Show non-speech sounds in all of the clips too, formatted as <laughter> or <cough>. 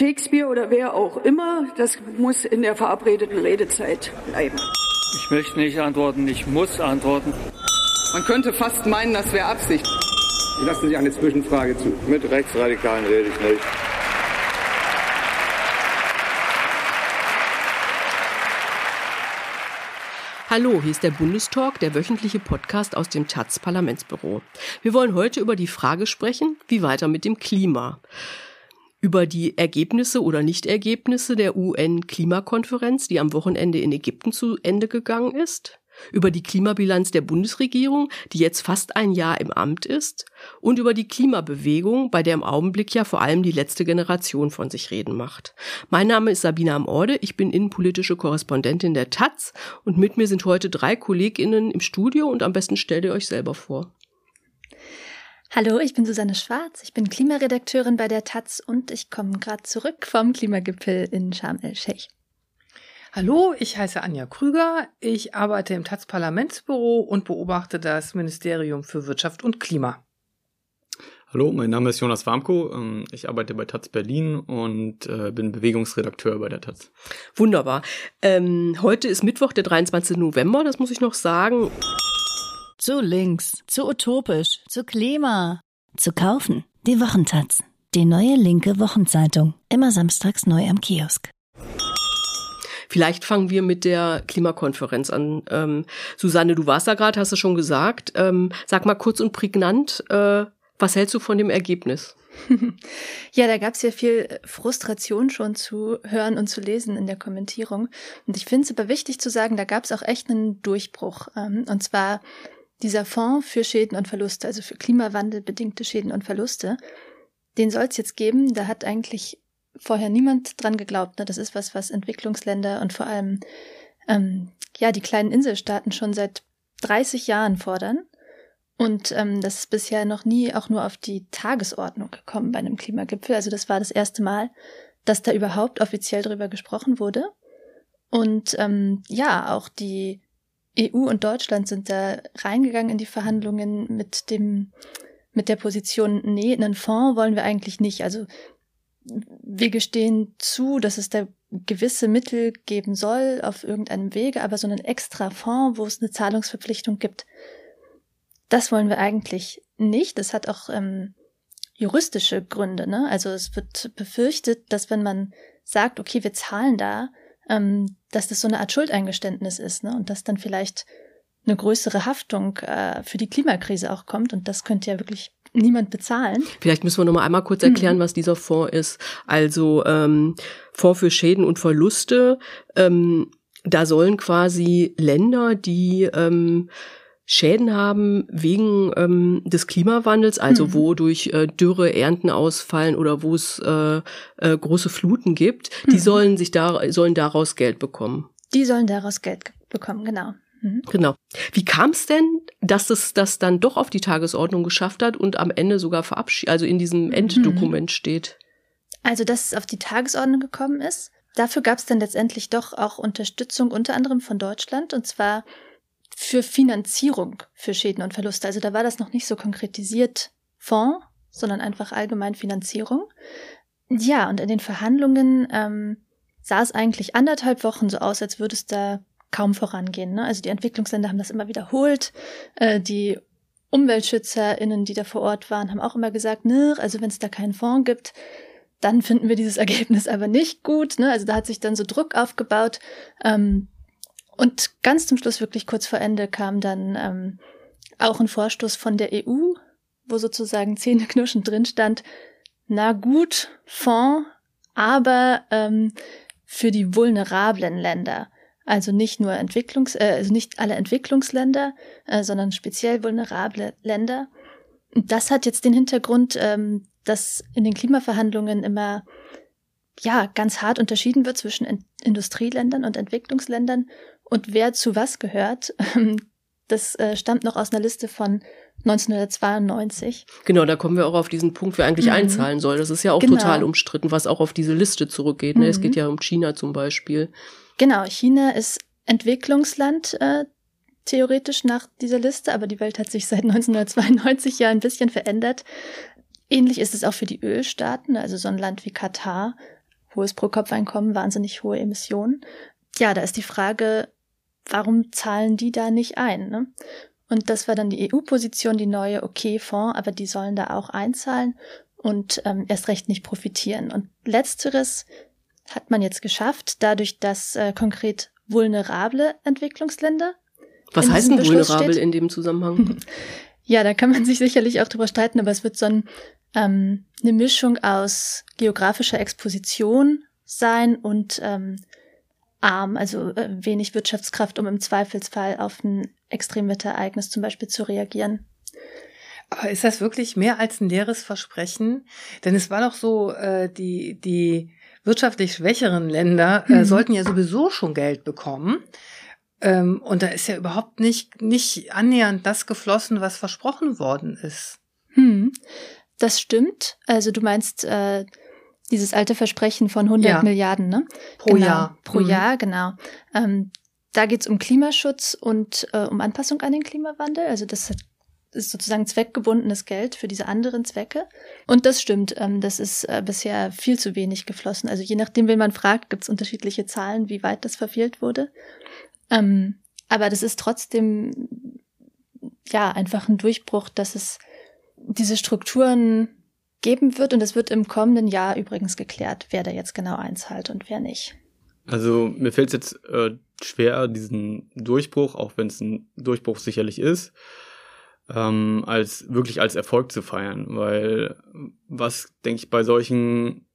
Shakespeare oder wer auch immer, das muss in der verabredeten Redezeit bleiben. Ich möchte nicht antworten, ich muss antworten. Man könnte fast meinen, das wäre Absicht. Ich lasse sich eine Zwischenfrage zu. Mit Rechtsradikalen rede ich nicht. Hallo, hier ist der Bundestalk, der wöchentliche Podcast aus dem taz Parlamentsbüro. Wir wollen heute über die Frage sprechen, wie weiter mit dem Klima. Über die Ergebnisse oder Nichtergebnisse der UN-Klimakonferenz, die am Wochenende in Ägypten zu Ende gegangen ist über die Klimabilanz der Bundesregierung, die jetzt fast ein Jahr im Amt ist, und über die Klimabewegung, bei der im Augenblick ja vor allem die letzte Generation von sich reden macht. Mein Name ist Sabina Amorde, ich bin innenpolitische Korrespondentin der Taz und mit mir sind heute drei KollegInnen im Studio und am besten stellt ihr euch selber vor. Hallo, ich bin Susanne Schwarz, ich bin Klimaredakteurin bei der Taz und ich komme gerade zurück vom Klimagipfel in Sharm el-Sheikh. Hallo, ich heiße Anja Krüger. Ich arbeite im taz Parlamentsbüro und beobachte das Ministerium für Wirtschaft und Klima. Hallo, mein Name ist Jonas Warmko. Ähm, ich arbeite bei Taz Berlin und äh, bin Bewegungsredakteur bei der Taz. Wunderbar. Ähm, heute ist Mittwoch, der 23. November, das muss ich noch sagen. Zu links, zu utopisch, zu Klima. Zu kaufen. Die Wochentaz. Die neue linke Wochenzeitung. Immer samstags neu am Kiosk. Vielleicht fangen wir mit der Klimakonferenz an. Ähm, Susanne, du warst da gerade, hast du schon gesagt. Ähm, sag mal kurz und prägnant, äh, was hältst du von dem Ergebnis? <laughs> Ja, da gab es ja viel Frustration schon zu hören und zu lesen in der Kommentierung. Und ich finde es aber wichtig zu sagen, da gab es auch echt einen Durchbruch. Ähm, und zwar dieser Fonds für Schäden und Verluste, also für klimawandelbedingte Schäden und Verluste. Den soll es jetzt geben. Da hat eigentlich vorher niemand dran geglaubt. Ne? Das ist was, was Entwicklungsländer und vor allem ähm, ja die kleinen Inselstaaten schon seit 30 Jahren fordern. Und ähm, das ist bisher noch nie auch nur auf die Tagesordnung gekommen bei einem Klimagipfel. Also das war das erste Mal, dass da überhaupt offiziell drüber gesprochen wurde. Und ähm, ja, auch die EU und Deutschland sind da reingegangen in die Verhandlungen mit dem mit der Position, nee, einen Fonds wollen wir eigentlich nicht. Also wir gestehen zu, dass es da gewisse Mittel geben soll auf irgendeinem Wege, aber so einen extra Fonds, wo es eine Zahlungsverpflichtung gibt, das wollen wir eigentlich nicht. Das hat auch ähm, juristische Gründe. Ne? Also es wird befürchtet, dass wenn man sagt, okay, wir zahlen da, ähm, dass das so eine Art Schuldeingeständnis ist ne? und dass dann vielleicht eine größere Haftung äh, für die Klimakrise auch kommt. Und das könnte ja wirklich niemand bezahlen. Vielleicht müssen wir noch mal einmal kurz erklären, mhm. was dieser Fonds ist. Also ähm, Fonds für Schäden und Verluste. Ähm, da sollen quasi Länder, die ähm, Schäden haben wegen ähm, des Klimawandels, also mhm. wo durch äh, Dürre Ernten ausfallen oder wo es äh, äh, große Fluten gibt, die mhm. sollen sich da sollen daraus Geld bekommen. Die sollen daraus Geld bekommen, genau. Mhm. Genau. Wie kam es denn, dass es das dann doch auf die Tagesordnung geschafft hat und am Ende sogar verabschiedet, also in diesem mhm. Enddokument steht? Also, dass es auf die Tagesordnung gekommen ist. Dafür gab es dann letztendlich doch auch Unterstützung unter anderem von Deutschland und zwar für Finanzierung für Schäden und Verluste. Also da war das noch nicht so konkretisiert Fonds, sondern einfach allgemein Finanzierung. Ja, und in den Verhandlungen ähm, sah es eigentlich anderthalb Wochen so aus, als würde es da kaum vorangehen. Ne? Also die Entwicklungsländer haben das immer wiederholt. Äh, die UmweltschützerInnen, die da vor Ort waren, haben auch immer gesagt, ne, also wenn es da keinen Fonds gibt, dann finden wir dieses <laughs> Ergebnis aber nicht gut. Ne? Also da hat sich dann so Druck aufgebaut. Ähm, und ganz zum Schluss, wirklich kurz vor Ende, kam dann ähm, auch ein Vorstoß von der EU, wo sozusagen zähneknirschend drin stand, na gut, Fonds, aber ähm, für die vulnerablen Länder. Also nicht nur Entwicklungs, äh, also nicht alle Entwicklungsländer, äh, sondern speziell vulnerable Länder. Das hat jetzt den Hintergrund, ähm, dass in den Klimaverhandlungen immer ja ganz hart unterschieden wird zwischen in Industrieländern und Entwicklungsländern und wer zu was gehört. Das äh, stammt noch aus einer Liste von 1992. Genau, da kommen wir auch auf diesen Punkt, wer eigentlich mhm. einzahlen soll. Das ist ja auch genau. total umstritten, was auch auf diese Liste zurückgeht. Ne? Mhm. Es geht ja um China zum Beispiel. Genau, China ist Entwicklungsland äh, theoretisch nach dieser Liste, aber die Welt hat sich seit <laughs> 1992 ja ein bisschen verändert. Ähnlich ist es auch für die Ölstaaten, also so ein Land wie Katar hohes Pro-Kopf-Einkommen, wahnsinnig hohe Emissionen. Ja, da ist die Frage, warum zahlen die da nicht ein? Ne? Und das war dann die EU-Position, die neue, okay, Fonds, aber die sollen da auch einzahlen und ähm, erst recht nicht profitieren. Und letzteres hat man jetzt geschafft, dadurch, dass äh, konkret vulnerable Entwicklungsländer. Was heißt denn vulnerabel in dem Zusammenhang? <laughs> Ja, da kann man sich sicherlich auch drüber streiten, aber es wird so ein, ähm, eine Mischung aus geografischer Exposition sein und ähm, arm, also äh, wenig Wirtschaftskraft, um im Zweifelsfall auf ein Extremwetterereignis zum Beispiel zu reagieren. Aber ist das wirklich mehr als ein leeres Versprechen? Denn es war doch so, äh, die, die wirtschaftlich schwächeren Länder äh, mhm. sollten ja sowieso schon Geld bekommen. Ähm, und da ist ja überhaupt nicht, nicht annähernd das geflossen, was versprochen worden ist. Hm. Das stimmt. Also du meinst äh, dieses alte Versprechen von 100 ja. Milliarden, ne? Pro genau. Jahr. Pro mhm. Jahr, genau. Ähm, da geht's um Klimaschutz und äh, um Anpassung an den Klimawandel. Also das ist sozusagen zweckgebundenes Geld für diese anderen Zwecke. Und das stimmt, ähm, das ist äh, bisher viel zu wenig geflossen. Also je nachdem, wen man fragt, gibt's unterschiedliche Zahlen, wie weit das verfehlt wurde. Ähm, aber das ist trotzdem ja einfach ein Durchbruch, dass es diese Strukturen geben wird. Und es wird im kommenden Jahr übrigens geklärt, wer da jetzt genau einzahlt und wer nicht. Also mir fällt es jetzt äh, schwer, diesen Durchbruch, auch wenn es ein Durchbruch sicherlich ist, ähm, als wirklich als Erfolg zu feiern, weil was, denke ich, bei solchen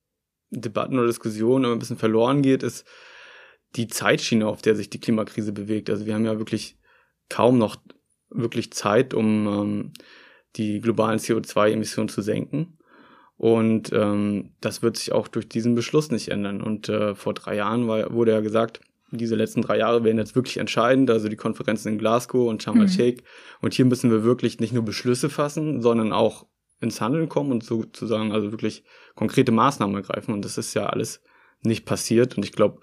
Debatten oder Diskussionen immer ein bisschen verloren geht, ist die Zeitschiene, auf der sich die Klimakrise bewegt. Also wir haben ja wirklich kaum noch wirklich Zeit, um ähm, die globalen CO2-Emissionen zu senken. Und ähm, das wird sich auch durch diesen Beschluss nicht ändern. Und äh, vor drei Jahren war, wurde ja gesagt, diese letzten drei Jahre werden jetzt wirklich entscheidend, also die Konferenzen in Glasgow und Sharm el-Sheikh. Mhm. Und hier müssen wir wirklich nicht nur Beschlüsse fassen, sondern auch ins Handeln kommen und sozusagen also wirklich konkrete Maßnahmen ergreifen. Und das ist ja alles nicht passiert. Und ich glaube,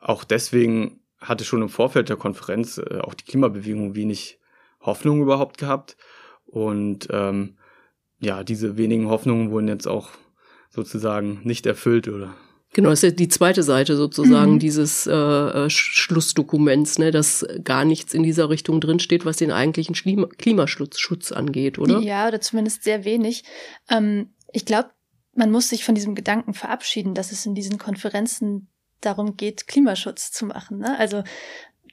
auch deswegen hatte schon im Vorfeld der Konferenz äh, auch die Klimabewegung wenig Hoffnung überhaupt gehabt. Und ähm, ja, diese wenigen Hoffnungen wurden jetzt auch sozusagen nicht erfüllt oder Genau, das ist ja die zweite Seite sozusagen mhm. dieses äh, äh Schlussdokuments, ne, dass gar nichts in dieser Richtung drinsteht, was den eigentlichen Klimaschutz angeht, oder? Ja, oder zumindest sehr wenig. Ähm, ich glaube, man muss sich von diesem Gedanken verabschieden, dass es in diesen Konferenzen darum geht, Klimaschutz zu machen. Ne? Also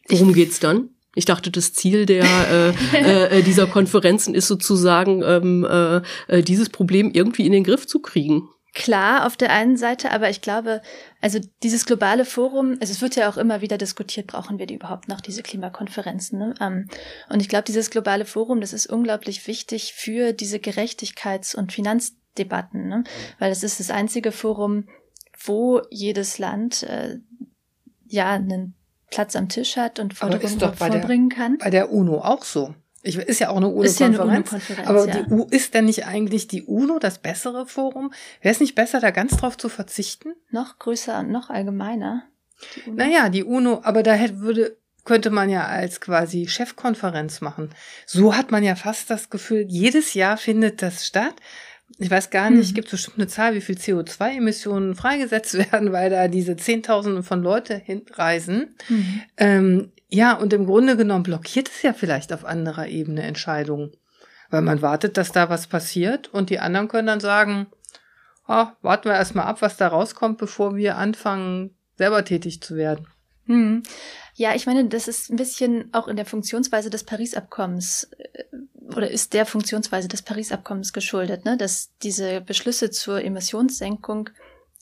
Worum geht's dann? Ich dachte, das Ziel der <laughs> äh, äh, dieser Konferenzen ist sozusagen, ähm, äh, äh, dieses Problem irgendwie in den Griff zu kriegen. Klar, auf der einen Seite, aber ich glaube, also dieses globale Forum, also es wird ja auch immer wieder diskutiert, brauchen wir die überhaupt noch, diese Klimakonferenzen. Ne? Ähm, und ich glaube, dieses globale Forum, das ist unglaublich wichtig für diese Gerechtigkeits- und Finanzdebatten, ne? weil es ist das einzige Forum, wo jedes Land äh, ja einen Platz am Tisch hat und Forderungen vorbringen der, kann. Bei der UNO auch so. Ich, ist ja auch eine UNO-Konferenz. Ja aber ja. die, ist denn nicht eigentlich die UNO das bessere Forum? Wäre es nicht besser, da ganz drauf zu verzichten? Noch größer und noch allgemeiner. Die naja, die UNO, aber da hätte, würde, könnte man ja als quasi Chefkonferenz machen. So hat man ja fast das Gefühl, jedes Jahr findet das statt. Ich weiß gar nicht, mhm. gibt es bestimmt eine Zahl, wie viel CO2-Emissionen freigesetzt <laughs> werden, weil da diese Zehntausende von Leute hinreisen. Mhm. Ähm, ja, und im Grunde genommen blockiert es ja vielleicht auf anderer Ebene Entscheidungen. Weil man wartet, dass da was passiert und die anderen können dann sagen, oh, warten wir erstmal ab, was da rauskommt, bevor wir anfangen, selber tätig zu werden. Hm. Ja, ich meine, das ist ein bisschen auch in der Funktionsweise des Paris-Abkommens äh, oder ist der Funktionsweise des Paris-Abkommens geschuldet, ne? dass diese Beschlüsse zur Emissionssenkung,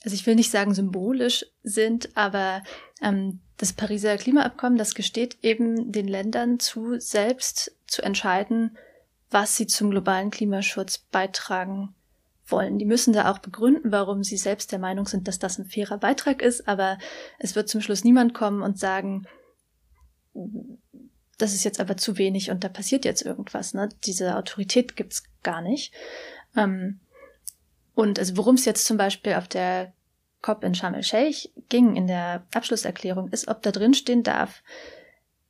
also ich will nicht sagen symbolisch sind, aber ähm, das Pariser Klimaabkommen, das gesteht eben den Ländern zu, selbst zu entscheiden, was sie zum globalen Klimaschutz beitragen wollen. Die müssen da auch begründen, warum sie selbst der Meinung sind, dass das ein fairer Beitrag ist, aber es wird zum Schluss niemand kommen und sagen, das ist jetzt aber zu wenig und da passiert jetzt irgendwas. Ne? Diese Autorität gibt's gar nicht. Ähm, und also worum es jetzt zum Beispiel auf der COP in Sharm el-Sheikh ging in der Abschlusserklärung, ist, ob da drin stehen darf,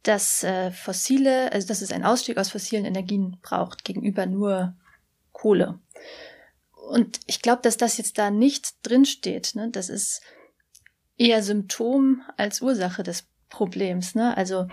dass äh, fossile, also dass es einen Ausstieg aus fossilen Energien braucht gegenüber nur Kohle. Und ich glaube, dass das jetzt da nicht drinsteht. Ne? Das ist eher Symptom als Ursache des Problems. Ne? Also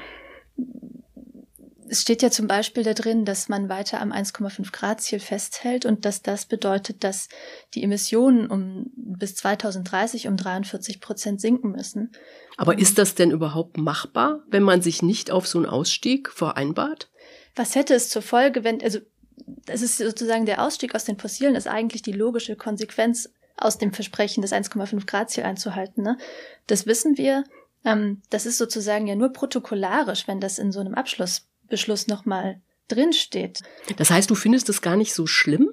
es steht ja zum Beispiel da drin, dass man weiter am 1,5 Grad Ziel festhält und dass das bedeutet, dass die Emissionen um bis 2030 um 43 Prozent sinken müssen. Aber ist das denn überhaupt machbar, wenn man sich nicht auf so einen Ausstieg vereinbart? Was hätte es zur Folge, wenn, also das ist sozusagen der Ausstieg aus den Fossilen ist eigentlich die logische Konsequenz aus dem Versprechen, das 1,5 Grad Ziel einzuhalten. Ne? Das wissen wir. Ähm, das ist sozusagen ja nur protokollarisch, wenn das in so einem Abschlussbeschluss nochmal drinsteht. Das heißt, du findest es gar nicht so schlimm?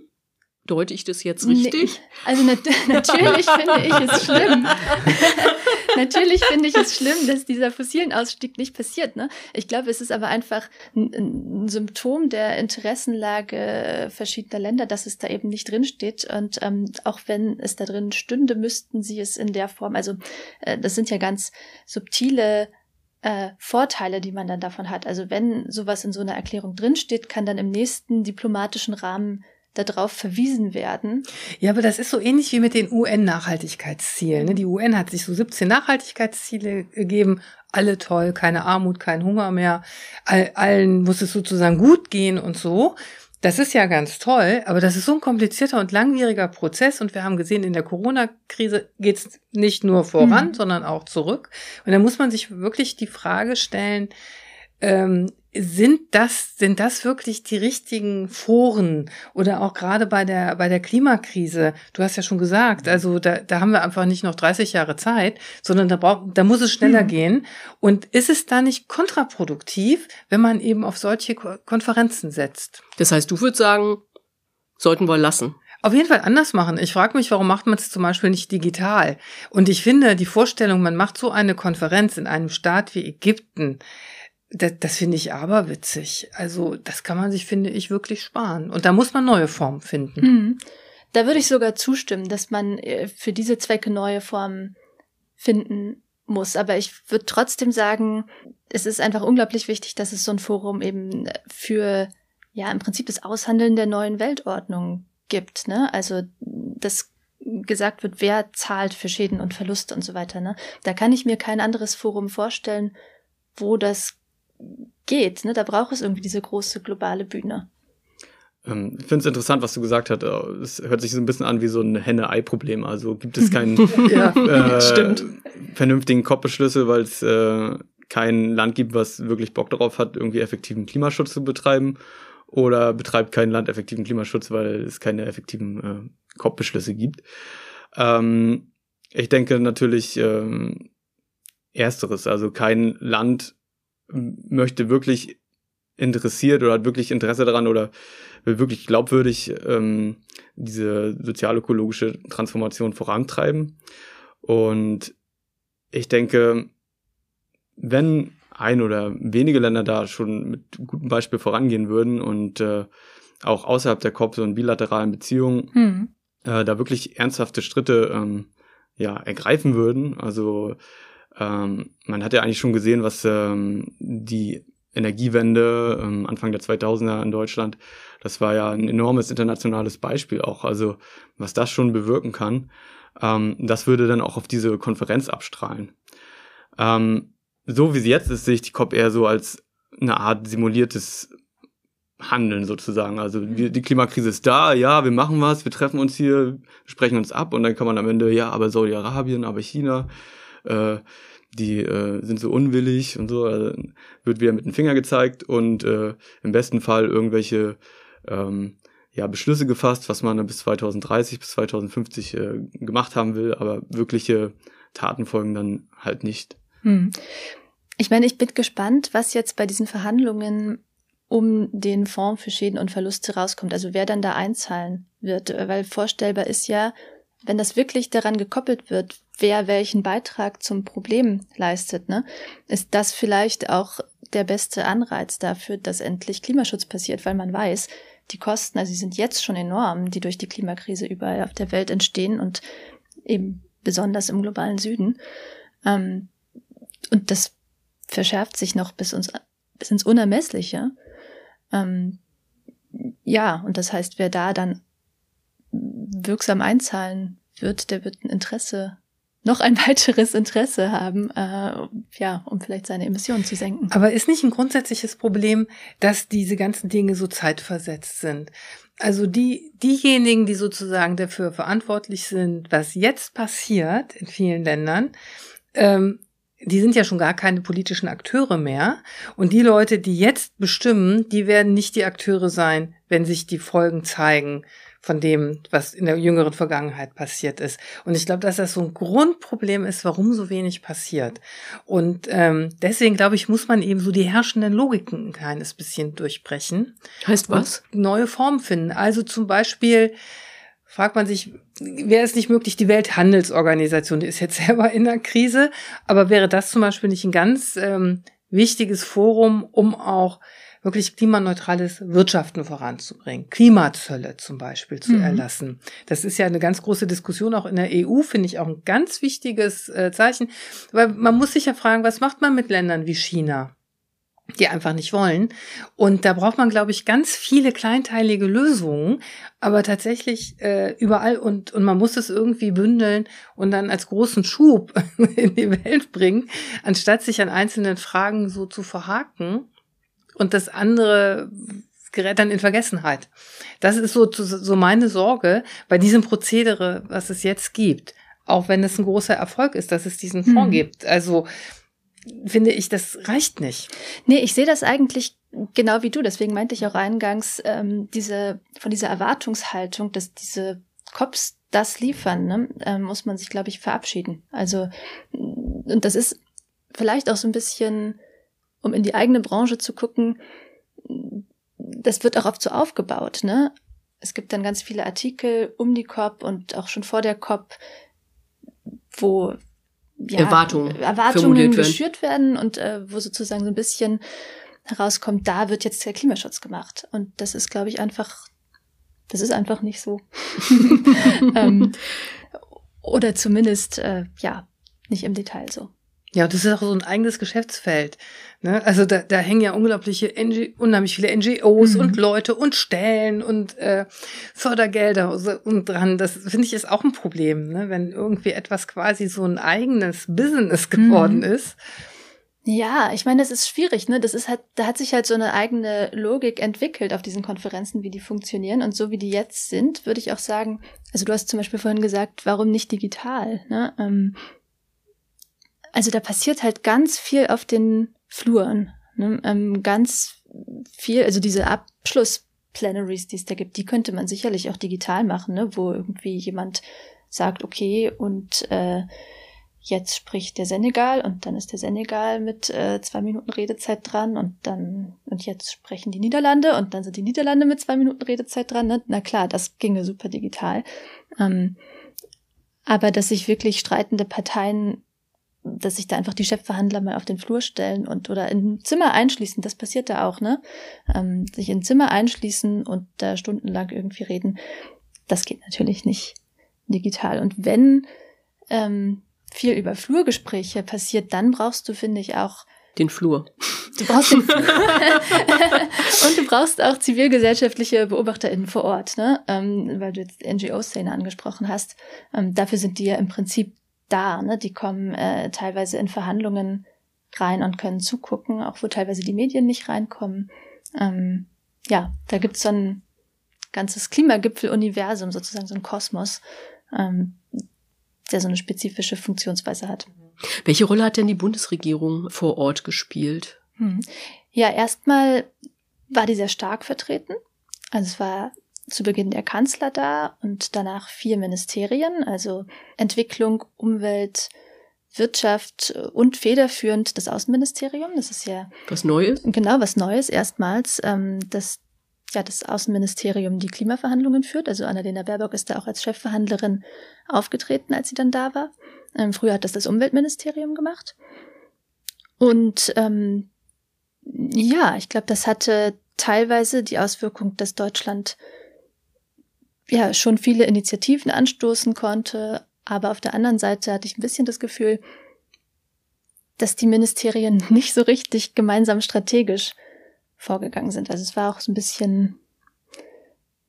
Deute ich das jetzt richtig? Nee, also nat <laughs> natürlich finde ich es <laughs> schlimm. <laughs> natürlich finde ich es schlimm, dass dieser fossilen Ausstieg nicht passiert. Ne? Ich glaube, es ist aber einfach ein, ein, Symptom der Interessenlage verschiedener Länder, dass es da eben nicht drin steht. Und ähm, auch wenn es da drin stünde, müssten sie es in der Form, also äh, das sind ja ganz subtile äh, Vorteile, die man dann davon hat. Also wenn sowas in so einer Erklärung drinsteht, kann dann im nächsten diplomatischen Rahmen darauf verwiesen werden. Ja, aber das ist so ähnlich wie mit den UN-Nachhaltigkeitszielen. Ne? Die UN hat sich so 17 Nachhaltigkeitsziele gegeben. Alle toll, keine Armut, kein Hunger mehr. All, allen muss es sozusagen gut gehen und so. Das ist ja ganz toll, aber das ist so ein komplizierter und langwieriger Prozess und wir haben gesehen, in der Corona-Krise geht es nicht nur voran, mhm. sondern auch zurück. Und da muss man sich wirklich die Frage stellen, ähm, sind das, sind das wirklich die richtigen Foren oder auch gerade bei der, bei der Klimakrise? Du hast ja schon gesagt, also da, da haben wir einfach nicht noch 30 Jahre Zeit, sondern da braucht, da muss es schneller mhm. gehen. Und ist es da nicht kontraproduktiv, wenn man eben auf solche Konferenzen setzt? Das heißt, du würdest sagen, sollten wir lassen. Auf jeden Fall anders machen. Ich frage mich, warum macht man es zum Beispiel nicht digital? Und ich finde, die Vorstellung, man macht so eine Konferenz in einem Staat wie Ägypten, das, das finde ich aber witzig. Also das kann man sich, finde ich, wirklich sparen. Und da muss man neue Formen finden. Mhm. Da würde ich sogar zustimmen, dass man äh, für diese Zwecke neue Formen finden muss. Aber ich würde trotzdem sagen, es ist einfach unglaublich wichtig, dass es so ein Forum eben für, ja, im Prinzip das Aushandeln der neuen Weltordnung gibt. Ne? Also dass gesagt wird, wer zahlt für Schäden und Verluste und so weiter. Ne? Da kann ich mir kein anderes Forum vorstellen, wo das geht. Ne? Da braucht es irgendwie diese große globale Bühne. Ähm, ich finde es interessant, was du gesagt hast. Äh, es hört sich so ein bisschen an wie so ein Henne-Ei-Problem. Also gibt es keinen <laughs> ja, äh, vernünftigen Kopfbeschlüsse, weil es äh, kein Land gibt, was wirklich Bock darauf hat, irgendwie effektiven Klimaschutz zu betreiben. Oder betreibt kein Land effektiven Klimaschutz, weil es keine effektiven äh, COP-Beschlüsse gibt. Ähm, ich denke natürlich ähm, ersteres. Also kein Land möchte wirklich interessiert oder hat wirklich Interesse daran oder will wirklich glaubwürdig ähm, diese sozial-ökologische Transformation vorantreiben. Und ich denke, wenn ein oder wenige Länder da schon mit gutem Beispiel vorangehen würden und äh, auch außerhalb der COP so in bilateralen Beziehungen hm. äh, da wirklich ernsthafte Schritte ähm, ja ergreifen würden, also ähm, man hat ja eigentlich schon gesehen, was ähm, die Energiewende ähm, Anfang der 2000er in Deutschland, das war ja ein enormes internationales Beispiel auch, also was das schon bewirken kann, ähm, das würde dann auch auf diese Konferenz abstrahlen. Ähm, so wie sie jetzt ist, sehe ich die COP eher so als eine Art simuliertes Handeln sozusagen. Also die, die Klimakrise ist da, ja, wir machen was, wir treffen uns hier, sprechen uns ab und dann kann man am Ende, ja, aber Saudi-Arabien, aber China, äh, die äh, sind so unwillig und so, also wird wieder mit dem Finger gezeigt und äh, im besten Fall irgendwelche ähm, ja, Beschlüsse gefasst, was man bis 2030, bis 2050 äh, gemacht haben will, aber wirkliche Taten folgen dann halt nicht. Hm. Ich meine, ich bin gespannt, was jetzt bei diesen Verhandlungen um den Fonds für Schäden und Verluste rauskommt, also wer dann da einzahlen wird, weil vorstellbar ist ja, wenn das wirklich daran gekoppelt wird, wer welchen Beitrag zum Problem leistet, ne, ist das vielleicht auch der beste Anreiz dafür, dass endlich Klimaschutz passiert, weil man weiß, die Kosten, also sie sind jetzt schon enorm, die durch die Klimakrise überall auf der Welt entstehen und eben besonders im globalen Süden. Ähm, und das verschärft sich noch bis uns bis ins Unermessliche. Ähm, ja, und das heißt, wer da dann wirksam einzahlen wird, der wird ein Interesse noch ein <laughs> weiteres Interesse haben, äh, ja, um vielleicht seine Emissionen zu senken. Aber ist nicht ein grundsätzliches Problem, dass diese ganzen Dinge so zeitversetzt sind? Also die, diejenigen, die sozusagen dafür verantwortlich sind, was jetzt passiert in vielen Ländern, ähm, die sind ja schon gar keine politischen Akteure mehr. Und die Leute, die jetzt bestimmen, die werden nicht die Akteure sein, wenn sich die Folgen zeigen von dem, was in der jüngeren Vergangenheit passiert ist. Und ich glaube, dass das so ein Grundproblem ist, warum so wenig passiert. Und ähm, deswegen, glaube ich, muss man eben so die herrschenden Logiken ein kleines bisschen durchbrechen. Heißt was? Neue Formen finden. Also zum Beispiel fragt man sich, wäre es nicht möglich, die Welthandelsorganisation, die ist jetzt <laughs> selber in der Krise, aber wäre das zum Beispiel nicht ein ganz ähm, wichtiges Forum, um auch wirklich klimaneutrales Wirtschaften voranzubringen. Klimazölle zum Beispiel zu mhm. erlassen. Das ist ja eine ganz große Diskussion auch in der EU, finde ich auch ein ganz wichtiges äh, Zeichen. Weil man muss sich ja fragen, was macht man mit Ländern wie China? die einfach nicht wollen. Und da braucht man, glaube ich, ganz viele kleinteilige Lösungen, aber tatsächlich äh, überall und, und man muss es irgendwie bündeln und dann als großen Schub <laughs> in die Welt bringen, anstatt sich an einzelnen Fragen so zu verhaken und das andere gerät dann in Vergessenheit. Das ist so, so meine Sorge bei diesem Prozedere, was es jetzt gibt. Auch wenn es ein großer Erfolg ist, dass es diesen Fonds hm. gibt. Also finde ich, das reicht nicht. Nee, ich sehe das eigentlich genau wie du. Deswegen meinte ich auch eingangs, ähm, diese, von dieser Erwartungshaltung, dass diese Cops das liefern, ne, äh, muss man sich, glaube ich, verabschieden. Also, und das ist vielleicht auch so ein bisschen um in die eigene Branche zu gucken, das wird auch oft so aufgebaut, ne? Es gibt dann ganz viele Artikel um die COP und auch schon vor der COP, wo ja, Erwartungen, Erwartungen geschürt werden und äh, wo sozusagen so ein bisschen herauskommt, da wird jetzt der Klimaschutz gemacht. Und das ist, glaube ich, einfach, das ist einfach nicht so. <laughs> <laughs> ähm, oder zumindest, äh, ja, nicht im Detail so. Ja, das ist auch so ein eigenes Geschäftsfeld. Ne? Also da, da hängen ja unglaubliche NG, unheimlich viele NGOs mhm. und Leute und Stellen und äh, Fördergelder und dran. Das finde ich ist auch ein Problem, ne? wenn irgendwie etwas quasi so ein eigenes Business geworden mhm. ist. Ja, ich meine, das ist schwierig, ne? Das ist halt, da hat sich halt so eine eigene Logik entwickelt auf diesen Konferenzen, wie die funktionieren. Und so wie die jetzt sind, würde ich auch sagen, also du hast zum Beispiel vorhin gesagt, warum nicht digital? Ne? Ähm, also da passiert halt ganz viel auf den Fluren. Ne? Ähm, ganz viel, also diese Abschlussplenaries, die es da gibt, die könnte man sicherlich auch digital machen, ne? wo irgendwie jemand sagt, okay, und äh, jetzt spricht der Senegal und dann ist der Senegal mit äh, zwei Minuten Redezeit dran und dann und jetzt sprechen die Niederlande und dann sind die Niederlande mit zwei Minuten Redezeit dran. Ne? Na klar, das ginge super digital. Ähm, aber dass sich wirklich streitende Parteien dass sich da einfach die Chefverhandler mal auf den Flur stellen und oder in ein Zimmer einschließen, das passiert da auch, ne? Ähm, sich in ein Zimmer einschließen und da stundenlang irgendwie reden, das geht natürlich nicht digital. Und wenn ähm, viel über Flurgespräche passiert, dann brauchst du, finde ich, auch den Flur. Du brauchst den Flur. <laughs> und du brauchst auch zivilgesellschaftliche BeobachterInnen vor Ort, ne? Ähm, weil du jetzt NGO-Szene angesprochen hast. Ähm, dafür sind die ja im Prinzip da. Ne? Die kommen äh, teilweise in Verhandlungen rein und können zugucken, auch wo teilweise die Medien nicht reinkommen. Ähm, ja, da gibt's so ein ganzes Klimagipfel-Universum, sozusagen so ein Kosmos, ähm, der so eine spezifische Funktionsweise hat. Welche Rolle hat denn die Bundesregierung vor Ort gespielt? Hm. Ja, erstmal war die sehr stark vertreten. Also es war zu Beginn der Kanzler da und danach vier Ministerien, also Entwicklung, Umwelt, Wirtschaft und federführend das Außenministerium. Das ist ja was Neues. Genau, was Neues erstmals, ähm, dass ja das Außenministerium die Klimaverhandlungen führt. Also Annalena Baerbock ist da auch als Chefverhandlerin aufgetreten, als sie dann da war. Ähm, früher hat das das Umweltministerium gemacht. Und ähm, ja, ich glaube, das hatte teilweise die Auswirkung, dass Deutschland ja schon viele Initiativen anstoßen konnte, aber auf der anderen Seite hatte ich ein bisschen das Gefühl, dass die Ministerien <laughs> nicht so richtig gemeinsam strategisch vorgegangen sind. Also es war auch so ein bisschen,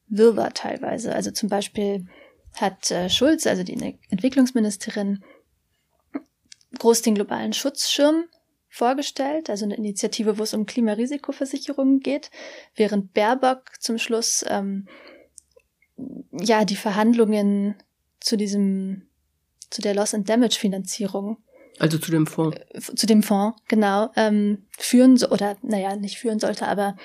Wirrwarr teilweise. Also zum Beispiel hat äh, Schulz, also die Entwicklungsministerin, groß den globalen Schutzschirm vorgestellt, also eine Initiative, wo es um Klimarisikoversicherungen geht, während Baerbock zum Schluss ähm, ja die Verhandlungen zu diesem zu der Loss and Damage Finanzierung also zu dem Fonds. Äh, zu dem Fonds, genau, ähm, führen so oder naja, nicht führen sollte, aber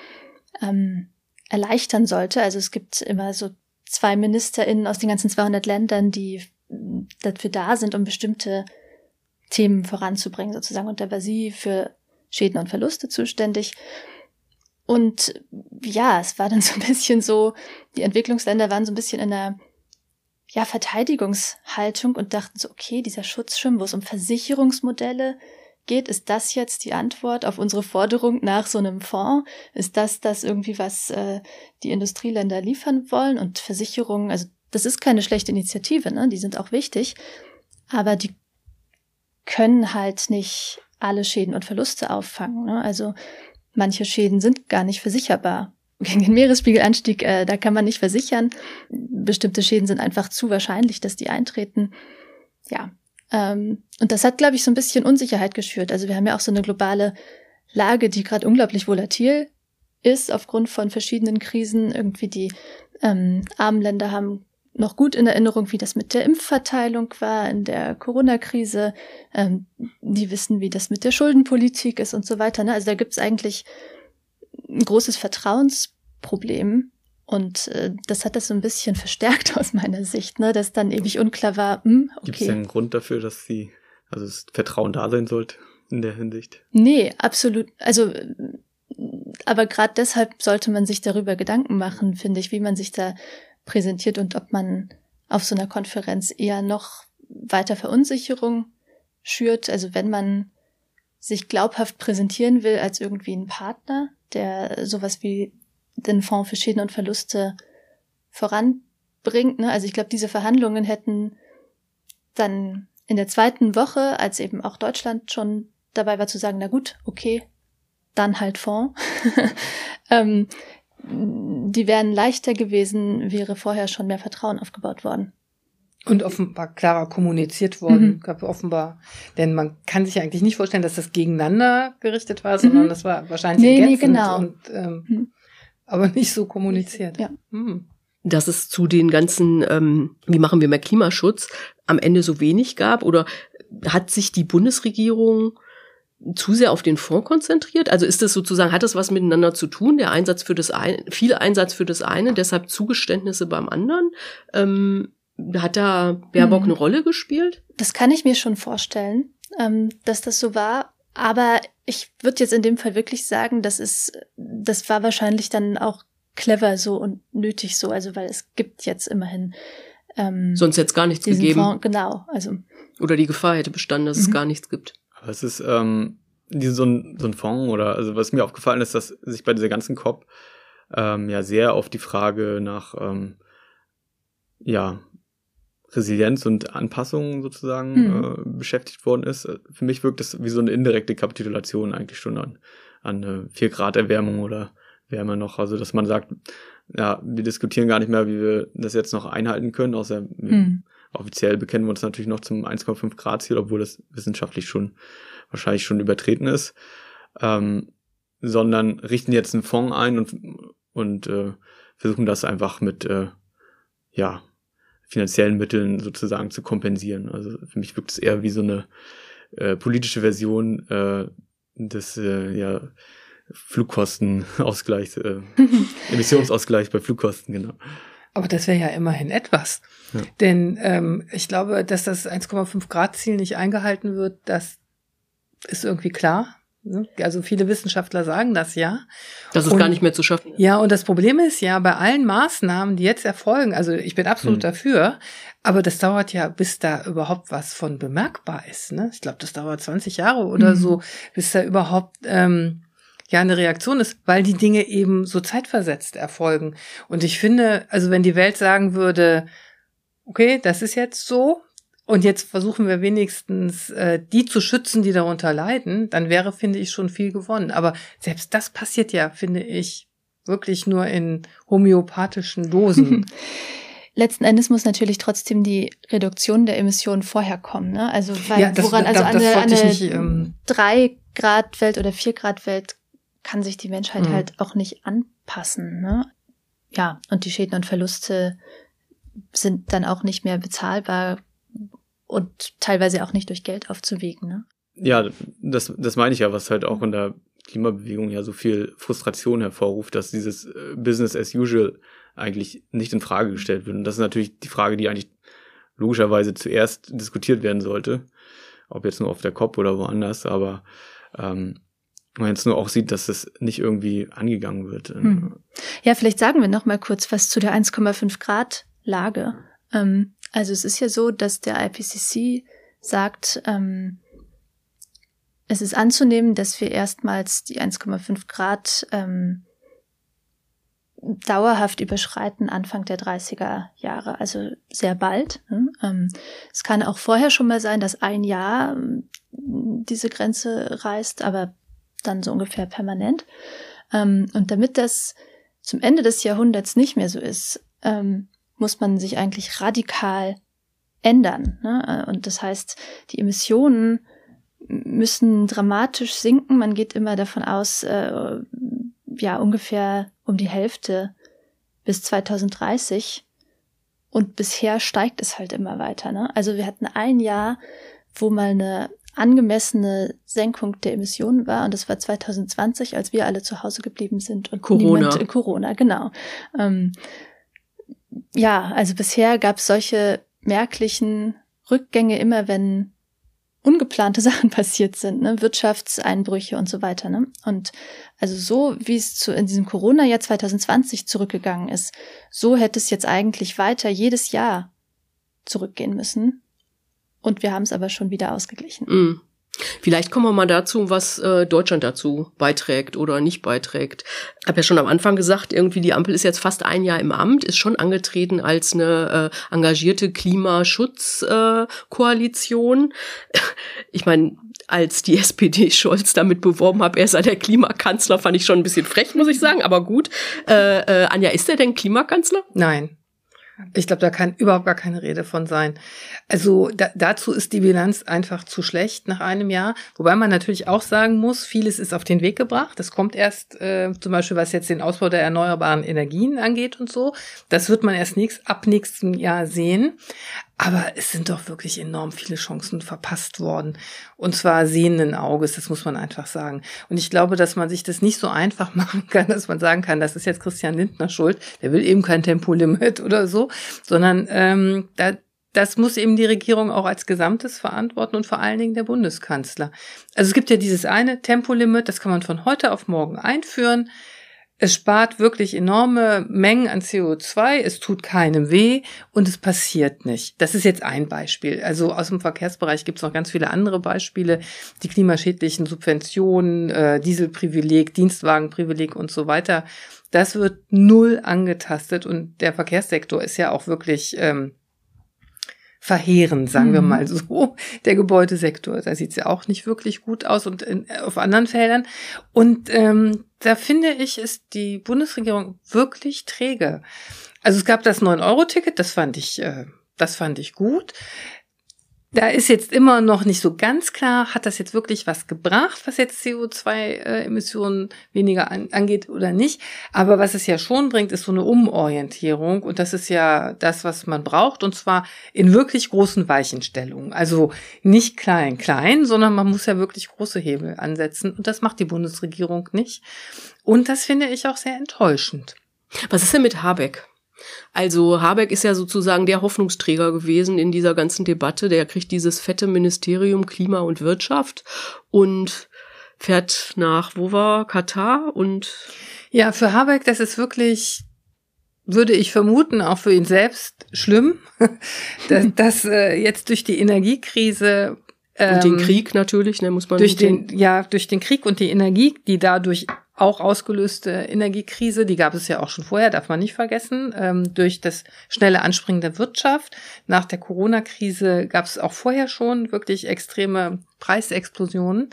ähm, erleichtern sollte. Also es gibt immer so zwei MinisterInnen aus den ganzen 200 Ländern, die dafür da sind, um bestimmte Themen voranzubringen, sozusagen. Und da war sie für Schäden und Verluste zuständig. Und ja, es war dann <laughs> so ein bisschen so, die Entwicklungsländer waren so ein bisschen in einer ja, Verteidigungshaltung und dachten so, okay, dieser Schutzschirm, wo es um Versicherungsmodelle geht, ist das jetzt die Antwort auf unsere Forderung nach so einem Fonds? Ist das das irgendwie, was äh, die Industrieländer liefern wollen? Und Versicherungen, also das ist keine schlechte Initiative, ne? Die sind auch wichtig, aber die können halt nicht alle Schäden und Verluste auffangen. Ne? Also manche Schäden sind gar nicht versicherbar. <laughs> Gegen den Meeresspiegelanstieg, äh, da kann man nicht versichern. Bestimmte Schäden sind einfach zu wahrscheinlich, dass die eintreten. Ja. Ähm, und das hat, glaube ich, so ein bisschen Unsicherheit geschürt. Also wir haben ja auch so eine globale Lage, die gerade unglaublich volatil ist aufgrund von verschiedenen Krisen. Irgendwie die ähm, armen Länder haben noch gut in Erinnerung, wie das mit der Impfverteilung war in der Corona-Krise. Ähm, die wissen, wie das mit der Schuldenpolitik ist und so weiter. Ne? Also da gibt es eigentlich ein großes Vertrauensproblem. Und äh, das hat das so ein bisschen <laughs> verstärkt aus meiner Sicht, ne? dass dann ewig unklar war, hm, okay. Gibt es einen Grund dafür, dass sie, also das Vertrauen da sein sollte in der Hinsicht? Nee, absolut. Also aber gerade deshalb sollte man sich darüber Gedanken machen, finde ich, wie man sich da präsentiert und ob man auf so einer Konferenz eher noch weiter Verunsicherung schürt. Also wenn man sich glaubhaft präsentieren will als irgendwie ein Partner, der sowas wie den Fonds für Schäden und Verluste voranbringt. Ne? Also ich glaube, diese Verhandlungen hätten dann in der zweiten Woche, als eben auch Deutschland schon dabei war zu sagen, na gut, okay, dann halt Fonds, <laughs> ähm, die wären leichter gewesen, wäre vorher schon mehr Vertrauen aufgebaut worden. Und offenbar klarer kommuniziert worden, mhm. offenbar. Denn man kann sich eigentlich nicht vorstellen, dass das gegeneinander gerichtet war, sondern mhm. das war wahrscheinlich nee, nee, genau. und ähm, mhm. aber nicht so kommuniziert. Ja. Mhm. Dass es zu den ganzen, ähm, wie machen wir mehr Klimaschutz, am Ende so wenig gab? Oder hat sich die Bundesregierung zu sehr auf den Fonds konzentriert? Also ist das sozusagen, hat das was miteinander zu tun? Der Einsatz für das eine, viel Einsatz für das eine, deshalb Zugeständnisse beim anderen? Ähm, hat da Baerbock hm. eine Rolle gespielt? Das kann ich mir schon vorstellen, ähm, dass das so war. Aber ich würde jetzt in dem Fall wirklich sagen, das ist, das war wahrscheinlich dann auch clever so und nötig so, also weil es gibt jetzt immerhin ähm, sonst jetzt gar nichts gegeben. Fonds, genau, also oder die Gefahr hätte bestanden, dass mhm. es gar nichts gibt. Es ist ähm, so, ein, so ein Fonds oder also was mir aufgefallen ist, dass sich bei dieser ganzen COP ähm, ja sehr auf die Frage nach ähm, ja Resilienz und Anpassung sozusagen mhm. äh, beschäftigt worden ist. Für mich wirkt das wie so eine indirekte Kapitulation eigentlich schon an, an äh, 4 Grad Erwärmung oder Wärme noch. Also dass man sagt, ja, wir diskutieren gar nicht mehr, wie wir das jetzt noch einhalten können, außer mhm. Offiziell bekennen wir uns natürlich noch zum 1,5 Grad Ziel, obwohl das wissenschaftlich schon wahrscheinlich schon übertreten ist, ähm, sondern richten jetzt einen Fonds ein und, und äh, versuchen das einfach mit äh, ja, finanziellen Mitteln sozusagen zu kompensieren. Also für mich wirkt es eher wie so eine äh, politische Version äh, des äh, ja, Flugkostenausgleichs, äh, <laughs> Emissionsausgleich bei Flugkosten, genau. Aber das wäre ja immerhin etwas. Ja. Denn ähm, ich glaube, dass das 1,5 Grad Ziel nicht eingehalten wird, das ist irgendwie klar. Ne? Also viele Wissenschaftler sagen das ja. Das ist und, gar nicht mehr zu schaffen. Ja, und das Problem ist ja, bei allen Maßnahmen, die jetzt erfolgen, also ich bin absolut hm. dafür, aber das dauert ja, bis da überhaupt was von bemerkbar ist. Ne? Ich glaube, das dauert 20 Jahre oder hm. so, bis da überhaupt ähm, ja eine Reaktion ist, weil die Dinge eben so zeitversetzt erfolgen. Und ich finde, also wenn die Welt sagen würde, okay, das ist jetzt so, und jetzt versuchen wir wenigstens, äh, die zu schützen, die darunter leiden, dann wäre, finde ich, schon viel gewonnen. Aber selbst das passiert ja, finde ich, wirklich nur in homöopathischen Dosen. <laughs> Letzten Endes muss natürlich trotzdem die Reduktion der Emissionen vorher kommen. Ne? Also weil ja, das, woran also das, das eine, eine nicht, ähm, drei Grad Welt oder vier Grad Welt kann sich die Menschheit mhm. halt auch nicht anpassen. Ne? Ja, und die Schäden und Verluste sind dann auch nicht mehr bezahlbar und teilweise auch nicht durch Geld aufzuwiegen. Ne? Ja, das, das meine ich ja, was halt auch in der Klimabewegung ja so viel Frustration hervorruft, dass dieses äh, Business as usual eigentlich nicht in Frage gestellt wird. Und das ist natürlich die Frage, die eigentlich logischerweise zuerst diskutiert werden sollte. Ob jetzt nur auf der COP oder woanders, aber ähm, man jetzt nur auch sieht, dass das nicht irgendwie angegangen wird. Hm. Ja, vielleicht sagen wir noch mal kurz was zu der 1,5 Grad Lage. Ähm, also es ist ja so, dass der IPCC sagt, ähm, es ist anzunehmen, dass wir erstmals die 1,5 Grad ähm, dauerhaft überschreiten Anfang der 30er Jahre, also sehr bald. Ne? Ähm, es kann auch vorher schon mal sein, dass ein Jahr ähm, diese Grenze reißt, aber dann so ungefähr permanent. Ähm, und damit das zum Ende des Jahrhunderts nicht mehr so ist, muss man sich eigentlich radikal ändern. Ne? Und das heißt, die Emissionen müssen dramatisch sinken. Man geht immer davon aus, äh, ja, ungefähr um die Hälfte bis 2030. Und bisher steigt es halt immer weiter. Ne? Also wir hatten ein Jahr, wo mal eine angemessene Senkung der Emissionen war. Und das war 2020, als wir alle zu Hause geblieben sind und Corona. niemand in Corona, genau. Ähm, ja, also bisher gab es solche merklichen Rückgänge immer, wenn ungeplante <laughs> Sachen passiert sind, ne? Wirtschaftseinbrüche und so weiter. Ne? Und also so, wie es zu, in diesem Corona-Jahr 2020 zurückgegangen ist, so hätte es jetzt eigentlich weiter jedes Jahr zurückgehen müssen. Und wir haben es aber schon wieder ausgeglichen. Mm. Vielleicht kommen wir mal dazu, was äh, Deutschland dazu beiträgt oder nicht beiträgt. Ich habe ja schon am Anfang gesagt, irgendwie die Ampel ist jetzt fast ein Jahr im Amt, ist schon angetreten als eine äh, engagierte Klimaschutzkoalition. Äh, ich meine, als die SPD Scholz damit beworben hat, er sei der Klimakanzler, fand ich schon ein bisschen frech, muss ich sagen, aber gut. Äh, äh, Anja, ist er denn Klimakanzler? Nein. Ich glaube, da kann überhaupt gar keine Rede von sein. Also da, dazu ist die Bilanz einfach zu schlecht nach einem Jahr. Wobei man natürlich auch sagen muss, vieles ist auf den Weg gebracht. Das kommt erst äh, zum Beispiel, was jetzt den Ausbau der erneuerbaren Energien angeht und so. Das wird man erst nächst, ab nächstem Jahr sehen. Aber es sind doch wirklich enorm viele Chancen verpasst worden. Und zwar sehenden Auges, das muss man einfach sagen. Und ich glaube, dass man sich das nicht so einfach <laughs> machen kann, dass man sagen kann, das ist jetzt Christian Lindner schuld, der will eben kein Tempolimit oder so, sondern ähm, da, das muss eben die Regierung auch als Gesamtes verantworten und vor allen Dingen der Bundeskanzler. Also es gibt ja dieses eine Tempolimit, das kann man von heute auf morgen einführen. Es spart wirklich enorme Mengen an CO2, es tut keinem weh und es passiert nicht. Das ist jetzt ein Beispiel. Also aus dem Verkehrsbereich gibt es noch ganz viele andere Beispiele. Die klimaschädlichen Subventionen, äh, Dieselprivileg, Dienstwagenprivileg und so weiter. Das wird null angetastet und der Verkehrssektor ist ja auch wirklich ähm, verheerend, sagen mhm. wir mal so. Der Gebäudesektor, da sieht's ja auch nicht wirklich gut aus und in, auf anderen Feldern. Und ähm, da finde ich, ist die Bundesregierung wirklich träge. Also es gab das 9-Euro-Ticket, das fand ich, äh, das fand ich gut. Da ist jetzt immer noch nicht so ganz klar, hat das jetzt wirklich was gebracht, was jetzt CO2-Emissionen weniger an, angeht oder nicht. Aber was es ja schon bringt, ist so eine Umorientierung. Und das ist ja das, was man braucht. Und zwar in wirklich großen Weichenstellungen. Also nicht klein, klein, sondern man muss ja wirklich große Hebel ansetzen. Und das macht die Bundesregierung nicht. Und das finde ich auch sehr enttäuschend. Was ist denn mit Habeck? Also Habeck ist ja sozusagen der Hoffnungsträger gewesen in dieser ganzen Debatte. Der kriegt dieses fette Ministerium Klima und Wirtschaft und fährt nach, wo war Katar und ja, für Habeck, das ist wirklich würde ich vermuten, auch für ihn selbst schlimm, <laughs> dass, dass äh, jetzt durch die Energiekrise und den ähm, Krieg natürlich, ne, muss man durch den ja durch den Krieg und die Energie, die dadurch auch ausgelöste Energiekrise, die gab es ja auch schon vorher, darf man nicht vergessen, ähm, durch das schnelle Anspringen der Wirtschaft. Nach der Corona-Krise gab es auch vorher schon wirklich extreme Preisexplosionen.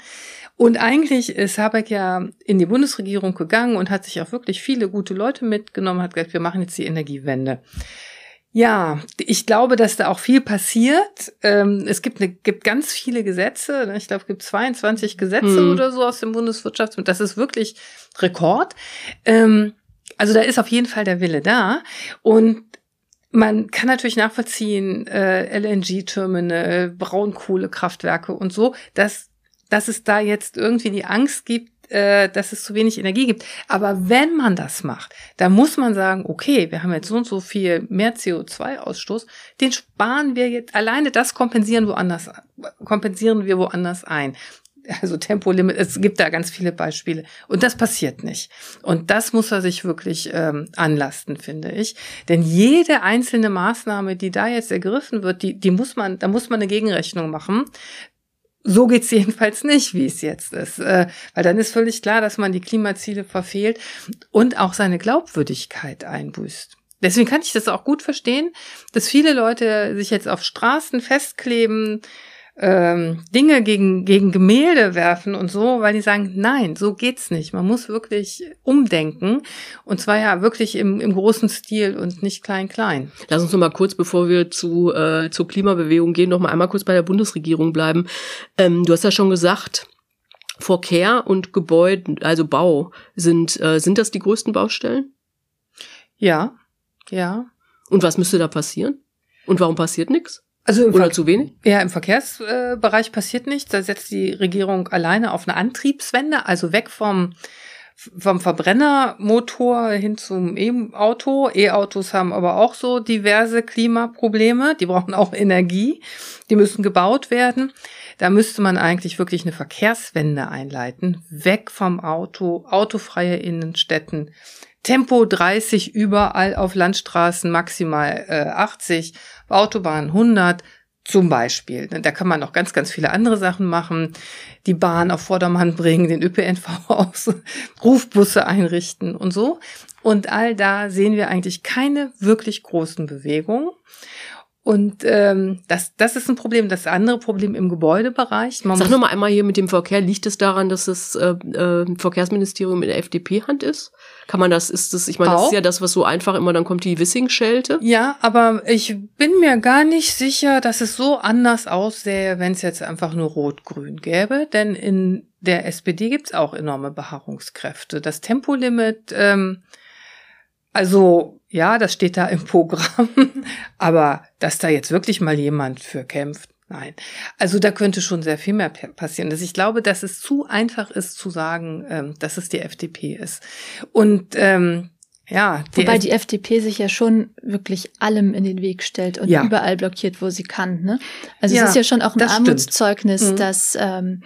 Und eigentlich ist Habeck ja in die Bundesregierung gegangen und hat sich auch wirklich viele gute Leute mitgenommen, hat gesagt, wir machen jetzt die Energiewende. Ja, ich glaube, dass da auch viel passiert. Ähm, es gibt, eine, gibt ganz viele Gesetze. Ne? Ich glaube, es gibt 22 Gesetze mhm. oder so aus dem Bundeswirtschafts. Das ist wirklich Rekord. Ähm, also da ist auf jeden Fall der Wille da. Und man kann natürlich nachvollziehen, äh, LNG-Terminal, Braunkohlekraftwerke und so, dass, dass es da jetzt irgendwie die Angst gibt, äh, dass es zu wenig Energie gibt. Aber wenn man das macht, dann muss man sagen, okay, wir haben jetzt so und so viel mehr CO2-Ausstoß, den sparen wir jetzt, alleine das kompensieren woanders, kompensieren wir woanders ein. Also Tempolimit, es gibt da ganz viele Beispiele. Und das passiert nicht. Und das muss er sich wirklich ähm, anlasten, finde ich. Denn jede einzelne Maßnahme, die da jetzt ergriffen wird, die, die muss man, da muss man eine Gegenrechnung machen. So geht's <laughs> jedenfalls nicht, wie es jetzt ist. Äh, weil dann ist völlig klar, dass man die Klimaziele verfehlt und auch seine Glaubwürdigkeit einbüßt. Deswegen kann ich das auch gut verstehen, dass viele Leute sich jetzt auf Straßen festkleben, ähm, Dinge gegen, gegen Gemälde werfen und so, weil die sagen, nein, so geht's nicht. Man muss wirklich umdenken. Und zwar ja wirklich im, im großen Stil und nicht klein, klein. Lass uns noch mal kurz, bevor wir zu, äh, zur Klimabewegung gehen, noch mal einmal kurz bei der Bundesregierung bleiben. Ähm, du hast ja schon gesagt, Verkehr und Gebäude, also Bau, sind, äh, sind das die größten Baustellen? Ja, ja. Und was müsste da passieren? Und warum passiert nichts? Also Oder Ver zu wenig? Ja, im Verkehrsbereich passiert nichts. Da setzt die Regierung alleine auf eine Antriebswende, also weg vom vom Verbrennermotor hin zum E-Auto. E-Autos haben aber auch so diverse Klimaprobleme. Die brauchen auch Energie. Die müssen gebaut werden. Da müsste man eigentlich wirklich eine Verkehrswende einleiten. Weg vom Auto, autofreie Innenstädten. Tempo 30 überall auf Landstraßen, maximal äh, 80 Autobahn 100 zum Beispiel. Da kann man noch ganz, ganz viele andere Sachen machen. Die Bahn auf Vordermann bringen, den ÖPNV <laughs> aus, Rufbusse einrichten und so. Und all da sehen wir eigentlich keine wirklich großen Bewegungen. Und ähm, das, das ist ein Problem. Das andere Problem im Gebäudebereich. Man Sag noch mal einmal hier mit dem Verkehr. Liegt es daran, dass das äh, äh, Verkehrsministerium in der FDP-Hand ist? Kann man das, ist das, ich meine, das ist ja das, was so einfach immer, dann kommt die Wissing-Schelte. Ja, aber ich bin mir gar nicht sicher, dass es so anders aussähe, wenn es jetzt einfach nur Rot-Grün gäbe. Denn in der SPD gibt's auch enorme Beharrungskräfte. Das Tempolimit, ähm, also ja, das steht da im Programm, <laughs> aber dass da jetzt wirklich mal jemand für kämpft, nein. Also da könnte schon sehr viel mehr passieren. Also ich glaube, dass es zu einfach ist zu sagen, ähm, dass es die FDP ist. Und ähm, ja, die Wobei die FDP sich ja schon wirklich allem in den Weg stellt und ja. überall blockiert, wo sie kann. Ne? Also ja, es ist ja schon auch ein Armutszeugnis, mhm. dass ähm,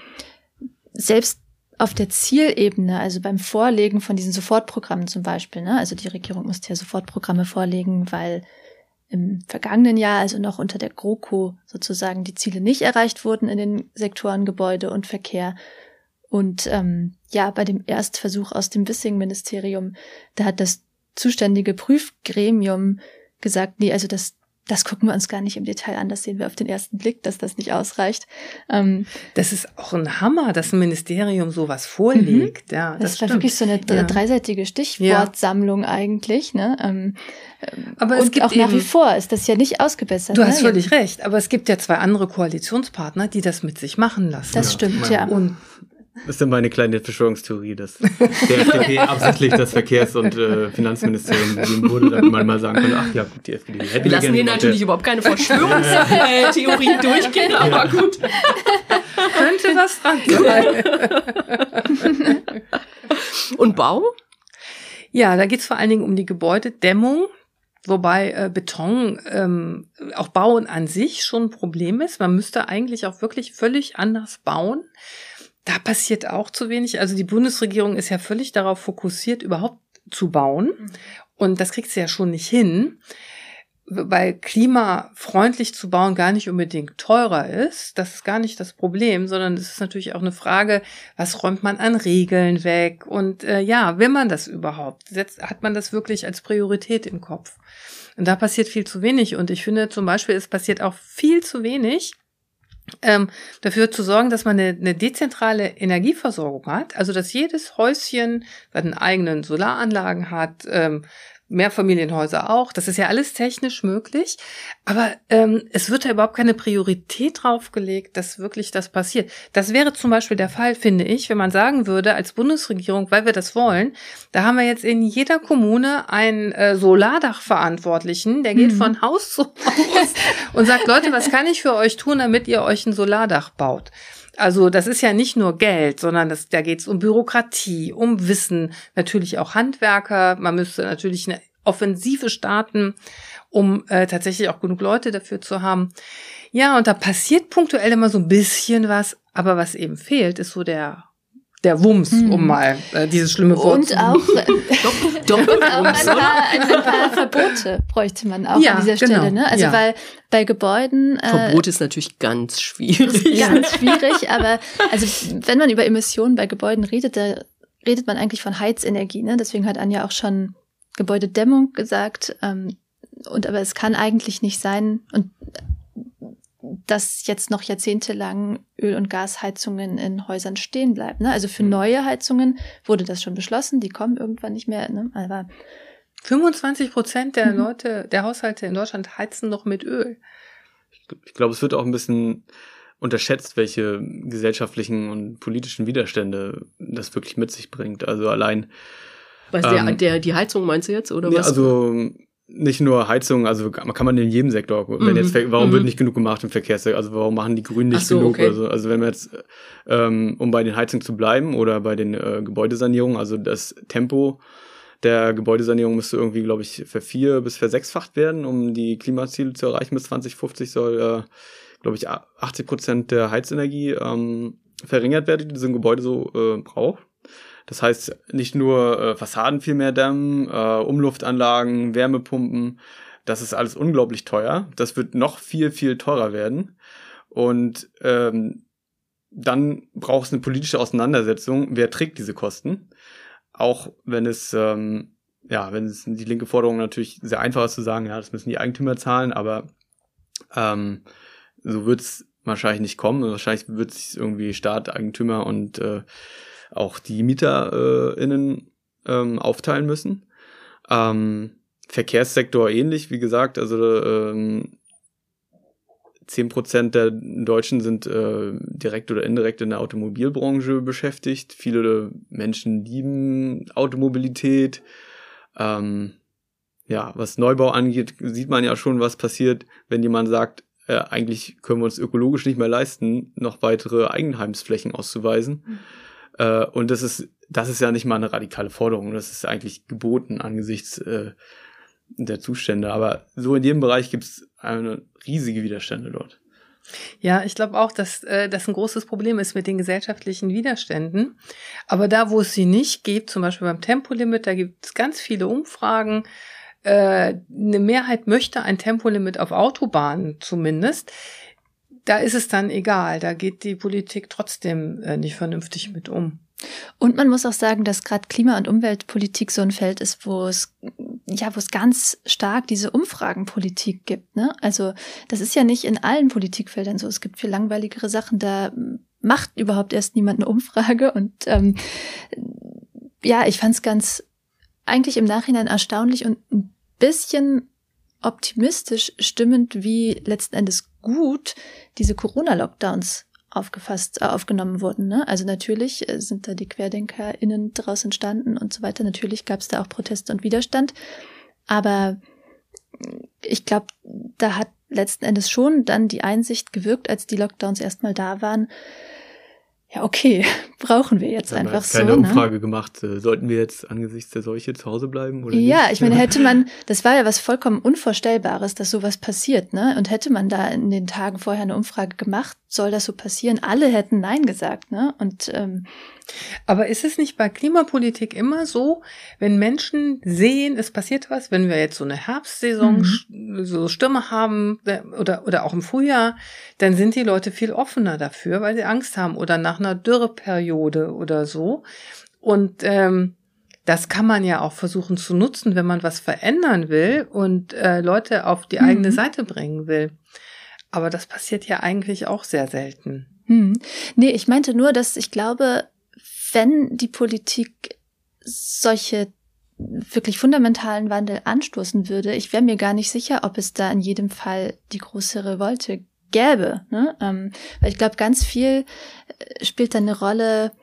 selbst auf der Zielebene, also beim Vorlegen von diesen Sofortprogrammen zum Beispiel, ne, also die Regierung musste ja Sofortprogramme vorlegen, weil im vergangenen Jahr, also noch unter der GroKo sozusagen, die Ziele nicht erreicht wurden in den Sektoren Gebäude und Verkehr. Und ähm, ja, bei dem Erstversuch aus dem Wissing-Ministerium, da hat das zuständige Prüfgremium gesagt, nee, also das, das gucken wir uns gar nicht im Detail an. Das sehen wir auf den ersten Blick, dass das nicht ausreicht. Ähm, das ist auch ein Hammer, dass ein Ministerium sowas vorlegt. Mhm. Ja, das, das war wirklich so eine ja. dreiseitige Stichwortsammlung ja. eigentlich. Ne? Ähm, aber es gibt auch nach wie vor ist das ja nicht ausgebessert. Du hast ne? völlig recht. Aber es gibt ja zwei andere Koalitionspartner, die das mit sich machen lassen. Das stimmt, ja. Und das ist dann meine kleine Verschwörungstheorie, dass <laughs> der FDP absichtlich das Verkehrs- und äh, Finanzministerium wurde, damit man mal sagen könnte, ach ja, gut, die FDP hätte Wir lassen hier natürlich überhaupt keine Verschwörungstheorie <laughs> durchgehen, aber gut. Könnte was dran sein. <laughs> und Bau? Ja, da geht's vor allen Dingen um die Gebäudedämmung. Wobei äh, Beton, ähm, auch Bauen an sich schon ein Problem ist. Man müsste eigentlich auch wirklich völlig anders bauen. Da passiert auch zu wenig. Also die Bundesregierung ist ja völlig darauf fokussiert, überhaupt zu bauen. Mhm. Und das kriegt sie ja schon nicht hin. bei klimafreundlich zu bauen gar nicht unbedingt teurer ist. Das ist gar nicht das Problem, sondern es ist natürlich auch eine Frage, was räumt man an Regeln weg? Und äh, ja, will man das überhaupt? Setzt, hat man das wirklich als Priorität im Kopf? Und da passiert viel zu wenig. Und ich finde zum Beispiel, es passiert auch viel zu wenig, ähm, dafür zu sorgen, dass man eine, eine dezentrale Energieversorgung hat, also dass jedes Häuschen seine eigenen Solaranlagen hat, ähm, Mehrfamilienhäuser auch. Das ist ja alles technisch möglich. Aber ähm, es wird da überhaupt keine Priorität draufgelegt, dass wirklich das passiert. Das wäre zum Beispiel der Fall, finde ich, wenn man sagen würde, als Bundesregierung, weil wir das wollen, da haben wir jetzt in jeder Kommune einen äh, Solardachverantwortlichen, der geht mhm. von Haus zu Haus <laughs> und sagt, Leute, was kann ich für euch tun, damit ihr euch ein Solardach baut? Also das ist ja nicht nur Geld, sondern das, da geht es um Bürokratie, um Wissen, natürlich auch Handwerker. Man müsste natürlich eine Offensive starten, um äh, tatsächlich auch genug Leute dafür zu haben. Ja, und da passiert punktuell immer so ein bisschen was, aber was eben fehlt, ist so der der Wumms, hm. um mal äh, dieses schlimme Wort und zu auch, <laughs> doch, doch, und auch ein paar, ein paar Verbote bräuchte man auch ja, an dieser Stelle. Genau. Ne? Also ja. weil bei Gebäuden. Äh, Verbot ist natürlich ganz schwierig. Ganz schwierig, aber also wenn man über Emissionen bei Gebäuden redet, da redet man eigentlich von Heizenergie. Ne? Deswegen hat Anja auch schon Gebäudedämmung gesagt. Ähm, und aber es kann eigentlich nicht sein, und dass jetzt noch jahrzehntelang Öl- und Gasheizungen in Häusern stehen bleiben. Ne? Also für mhm. neue Heizungen wurde das schon beschlossen, die kommen irgendwann nicht mehr. Ne? Aber 25 Prozent der mhm. Leute, der Haushalte in Deutschland heizen noch mit Öl. Ich, glaube, es wird auch ein bisschen unterschätzt, welche gesellschaftlichen und politischen Widerstände das wirklich mit sich bringt. Also allein. Was, ähm, der, der, die Heizung meinst du jetzt, oder was? Also nicht nur Heizung, also kann man in jedem Sektor. Wenn mhm. jetzt, warum mhm. wird nicht genug gemacht im Verkehrssektor? Also warum machen die Grünen nicht so, genug? Okay. Also, also wenn wir jetzt, ähm, um bei den Heizungen zu bleiben oder bei den äh, Gebäudesanierungen, also das Tempo der Gebäudesanierung müsste irgendwie, glaube ich, vervier- bis versechsfacht werden, um die Klimaziele zu erreichen. Bis 2050 soll, äh, glaube ich, 80 Prozent der Heizenergie ähm, verringert werden, die so ein Gebäude so äh, braucht. Das heißt, nicht nur äh, Fassaden viel mehr dämmen, äh, Umluftanlagen, Wärmepumpen, das ist alles unglaublich teuer. Das wird noch viel, viel teurer werden. Und ähm, dann braucht es eine politische Auseinandersetzung, wer trägt diese Kosten. Auch wenn es, ähm, ja, wenn es die linke Forderung natürlich sehr einfach ist zu sagen, ja, das müssen die Eigentümer zahlen, aber ähm, so wird es wahrscheinlich nicht kommen. Wahrscheinlich wird es irgendwie Staat, Eigentümer und äh, auch die MieterInnen äh, ähm, aufteilen müssen. Ähm, Verkehrssektor ähnlich, wie gesagt, also ähm, 10% der Deutschen sind äh, direkt oder indirekt in der Automobilbranche beschäftigt. Viele Menschen lieben Automobilität. Ähm, ja, was Neubau angeht, sieht man ja schon, was passiert, wenn jemand sagt, äh, eigentlich können wir uns ökologisch nicht mehr leisten, noch weitere Eigenheimsflächen auszuweisen. Mhm. Äh, und das ist, das ist ja nicht mal eine radikale Forderung. Das ist eigentlich geboten angesichts äh, der Zustände. Aber so in jedem Bereich gibt es riesige Widerstände dort. Ja, ich glaube auch, dass äh, das ein großes Problem ist mit den gesellschaftlichen Widerständen. Aber da, wo es sie nicht gibt, zum Beispiel beim Tempolimit, da gibt es ganz viele Umfragen. Äh, eine Mehrheit möchte ein Tempolimit auf Autobahnen zumindest da ist es dann egal. Da geht die Politik trotzdem äh, nicht vernünftig mit um. Und man muss auch sagen, dass gerade Klima- und Umweltpolitik so ein Feld ist, wo es ja, wo es ganz stark diese Umfragenpolitik gibt. Ne? Also das ist ja nicht in allen Politikfeldern so. Es gibt viel langweiligere Sachen, da macht überhaupt erst niemand eine Umfrage. Und ähm, ja, ich fand es ganz eigentlich im Nachhinein erstaunlich und ein bisschen optimistisch stimmend, wie letzten Endes gut diese Corona-Lockdowns aufgefasst, äh, aufgenommen wurden. Ne? Also natürlich äh, sind da die QuerdenkerInnen daraus entstanden und so weiter. Natürlich gab es da auch Proteste und Widerstand. Aber ich glaube, da hat letzten Endes schon dann die Einsicht gewirkt, als die Lockdowns erstmal da waren, ja, okay, <laughs> brauchen wir jetzt einfach jetzt keine so. Ne? Umfrage gemacht. Äh, Sollten wir jetzt angesichts der Seuche zu Hause bleiben oder Ja, nicht? ich meine, hätte man, <laughs> das war ja was vollkommen Unvorstellbares, dass sowas passiert, ne? Und hätte man da in den Tagen vorher eine Umfrage gemacht, soll das so passieren? Alle hätten Nein gesagt, ne? Und ähm, Aber ist es nicht bei Klimapolitik immer so, wenn Menschen sehen, es passiert was, wenn wir jetzt so eine Herbstsaison, Mhm. so Stürme haben äh, oder, oder auch im Frühjahr, dann sind die Leute viel offener dafür, weil sie Angst haben oder nach einer Dürreperiode oder so. Und ähm, das kann man ja auch versuchen zu nutzen, wenn man was verändern will und äh, Leute auf die eigene Mhm. Seite bringen will. Aber das passiert ja eigentlich auch sehr selten. Hm. Nee, ich meinte nur, dass ich glaube, wenn die Politik solche wirklich fundamentalen Wandel anstoßen würde, ich wäre mir gar nicht sicher, ob es da in jedem Fall die große Revolte gäbe. Ne? Ähm, weil ich glaube, ganz viel äh, spielt da eine Rolle,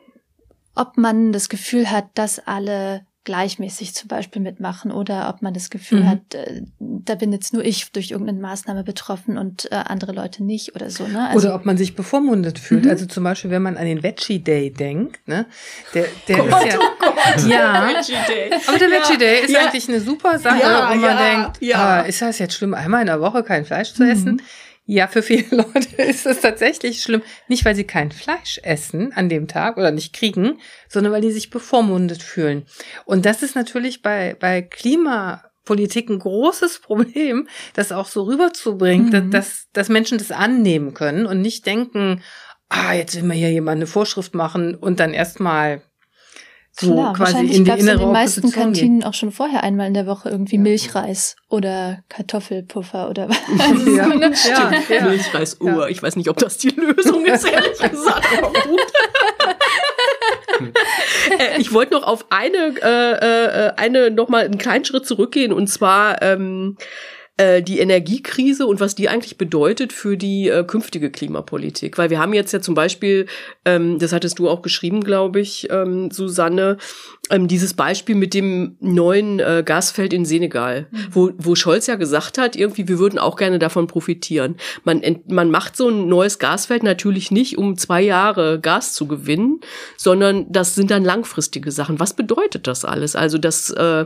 ob man das Gefühl hat, dass alle gleichmäßig zum Beispiel mitmachen oder ob man das Gefühl Mhm. hat, äh, da bin jetzt nur ich durch irgendeine Maßnahme betroffen und äh, andere Leute nicht oder so. Ne? Oder ob man sich bevormundet fühlt. Mhm. Also zum Beispiel, wenn man an den Veggie Day denkt, ne? Der, der Gott, ist ja, oh Gott, ja. <laughs> der Veggie Day. Aber der Veggie Day ist ja. eigentlich eine super Sache, Ja, wo man ja, denkt, ja. ah, ist das jetzt schlimm, einmal in der Woche kein Fleisch zu Mhm. Ja, für viele <laughs> Leute ist es tatsächlich schlimm. Nicht, weil sie kein Fleisch essen an dem Tag oder nicht kriegen, sondern weil die sich bevormundet fühlen. Und das ist natürlich bei, bei Klimapolitik ein großes <laughs> Problem, das auch so rüberzubringen, Mhm. dass, dass, Menschen das annehmen können und nicht denken, ah, jetzt will mir hier jemand eine Vorschrift machen und dann erstmal so Klar, quasi wahrscheinlich in die gab's in innere den meisten Opposition. Kantinen auch schon vorher einmal in der Woche irgendwie Milchreis oder Kartoffelpuffer oder was. <laughs> Ja, So, ne? ja, ja. Milchreis, oh, ich weiß nicht, ob das die Lösung ist, ehrlich <laughs> gesagt, aber gut. <laughs> Äh, ich wollte noch auf eine, äh, äh, eine noch mal einen kleinen Schritt zurückgehen und zwar ähm, äh, die Energiekrise und was die eigentlich bedeutet für die äh, künftige Klimapolitik. Weil wir haben jetzt ja zum Beispiel, ähm, das hattest du auch geschrieben, glaube ich, ähm, Susanne, ähm, dieses Beispiel mit dem neuen äh, Gasfeld in Senegal, wo, wo Scholz ja gesagt hat, irgendwie, wir würden auch gerne davon profitieren. Man, ent, man macht so ein neues Gasfeld natürlich nicht, um zwei Jahre Gas zu gewinnen, sondern das sind dann langfristige Sachen. Was bedeutet das alles? Also, dass, äh,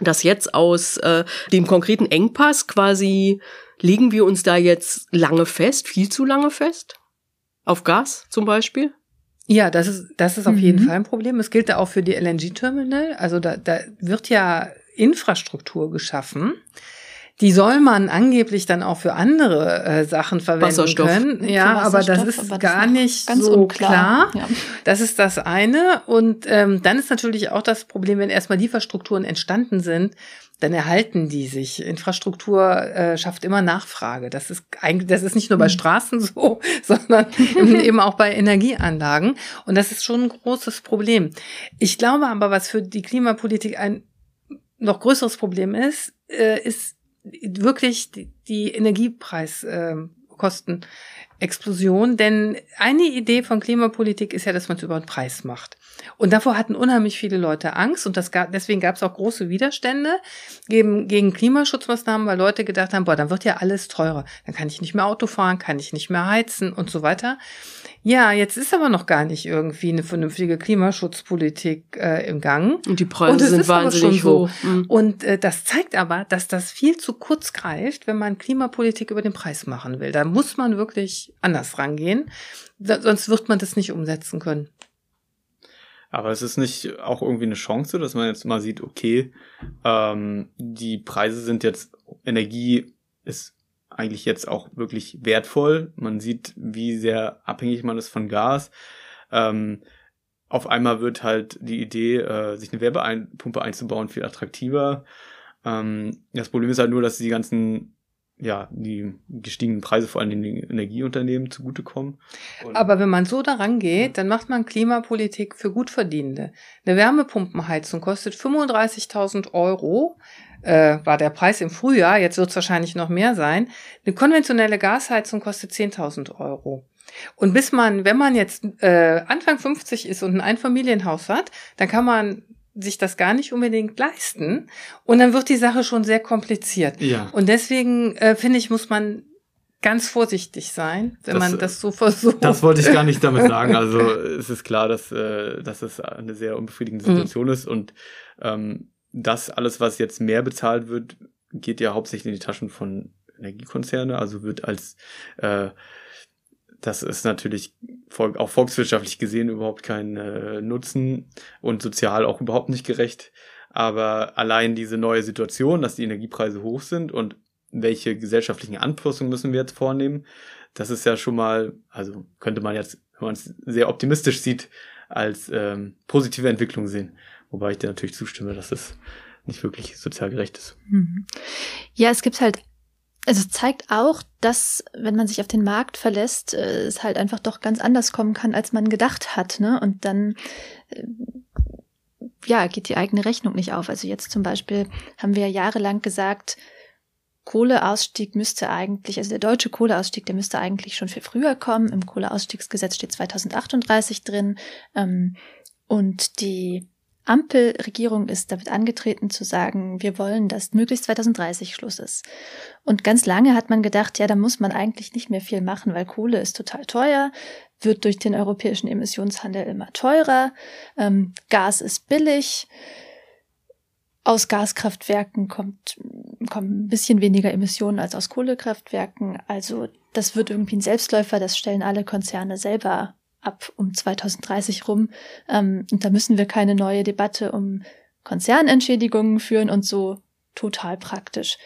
dass jetzt aus äh, dem konkreten Engpass quasi, legen wir uns da jetzt lange fest, viel zu lange fest? Auf Gas zum Beispiel? Ja, das ist, das ist auf jeden Mhm. Fall ein Problem. Es gilt da auch für die LNG-Terminal. Also da, da wird ja Infrastruktur geschaffen. Die soll man angeblich dann auch für andere äh, Sachen verwenden Wasserstoff. können. Ja, aber das ist aber das gar nicht ganz so unklar. klar. Ja. Das ist das eine. Und ähm, dann ist natürlich auch das Problem, wenn erstmal Lieferstrukturen entstanden sind, dann erhalten die sich. Infrastruktur äh, schafft immer Nachfrage. Das ist eigentlich, das ist nicht nur bei Straßen so, <laughs> sondern <laughs> eben auch bei Energieanlagen. Und das ist schon ein großes Problem. Ich glaube aber, was für die Klimapolitik ein noch größeres Problem ist, äh, ist wirklich die, Energiepreiskosten. Explosion, denn eine Idee von Klimapolitik ist ja, dass man es über den Preis macht. Und davor hatten unheimlich viele Leute Angst und das gab, deswegen gab es auch große Widerstände gegen, gegen Klimaschutzmaßnahmen, weil Leute gedacht haben, boah, dann wird ja alles teurer. Dann kann ich nicht mehr Auto fahren, kann ich nicht mehr heizen und so weiter. Ja, jetzt ist aber noch gar nicht irgendwie eine vernünftige Klimaschutzpolitik äh, im Gang. Und die Preise sind wahnsinnig schon so. hoch. Mhm. Und äh, das zeigt aber, dass das viel zu kurz greift, wenn man Klimapolitik über den Preis machen will. Da muss man wirklich anders rangehen, da, sonst wird man das nicht umsetzen können. Aber es ist nicht auch irgendwie eine Chance, dass man jetzt mal sieht, okay, ähm, die Preise sind jetzt, Energie ist eigentlich jetzt auch wirklich wertvoll. Man sieht, wie sehr abhängig man ist von Gas. Ähm, auf einmal wird halt die Idee, äh, sich eine Werbepumpe einzubauen, viel attraktiver. Ähm, das Problem ist halt nur, dass die ganzen, ja, die gestiegenen Preise vor allem den Energieunternehmen zugutekommen. Aber wenn man so daran geht, dann macht man Klimapolitik für Gutverdienende. Eine Wärmepumpenheizung kostet 35.000 Euro, äh, war der Preis im Frühjahr, jetzt wird es wahrscheinlich noch mehr sein. Eine konventionelle Gasheizung kostet 10.000 Euro. Und bis man, wenn man jetzt äh, Anfang 50 ist und ein Einfamilienhaus hat, dann kann man sich das gar nicht unbedingt leisten. Und dann wird die Sache schon sehr kompliziert. ja. Und deswegen äh, finde ich, muss man ganz vorsichtig sein, wenn das, man das so versucht. Das wollte ich gar nicht damit <laughs> sagen. Also es ist klar, dass, äh, dass es eine sehr unbefriedigende mhm. Situation mhm. ist und ähm, das alles, was jetzt mehr bezahlt wird, geht ja hauptsächlich in die Taschen von Energiekonzerne, also wird als äh, das ist natürlich auch volkswirtschaftlich gesehen überhaupt kein äh, Nutzen und sozial auch überhaupt nicht gerecht. Aber allein diese neue Situation, dass die Energiepreise hoch sind und welche gesellschaftlichen Anpassungen müssen wir jetzt vornehmen, das ist ja schon mal, also könnte man jetzt, wenn man es sehr optimistisch sieht, als ähm, positive Entwicklung sehen. Wobei ich dir natürlich zustimme, dass es nicht wirklich sozial gerecht ist. Mhm. Ja, es gibt halt also es zeigt auch, dass, wenn man sich auf den Markt verlässt, äh, es halt einfach doch ganz anders kommen kann, als man gedacht hat. Ne? Und dann äh, ja, geht die eigene Rechnung nicht auf. Also jetzt zum Beispiel haben wir jahrelang gesagt, Kohleausstieg müsste eigentlich, also der deutsche Kohleausstieg, der müsste eigentlich schon viel früher kommen. Im Kohleausstiegsgesetz steht 2038 drin. Ähm, und die Ampelregierung ist damit angetreten zu sagen, wir wollen, dass möglichst 2030 Schluss ist. Und ganz lange hat man gedacht, ja, da muss man eigentlich nicht mehr viel machen, weil Kohle ist total teuer, wird durch den europäischen Emissionshandel immer teurer, ähm, Gas ist billig, aus Gaskraftwerken kommt, kommen ein bisschen weniger Emissionen als aus Kohlekraftwerken. Also das wird irgendwie ein Selbstläufer, das stellen alle Konzerne selber ab um 2030 rum. Ähm, und da müssen wir keine neue Debatte um Konzernentschädigungen führen und so total praktisch.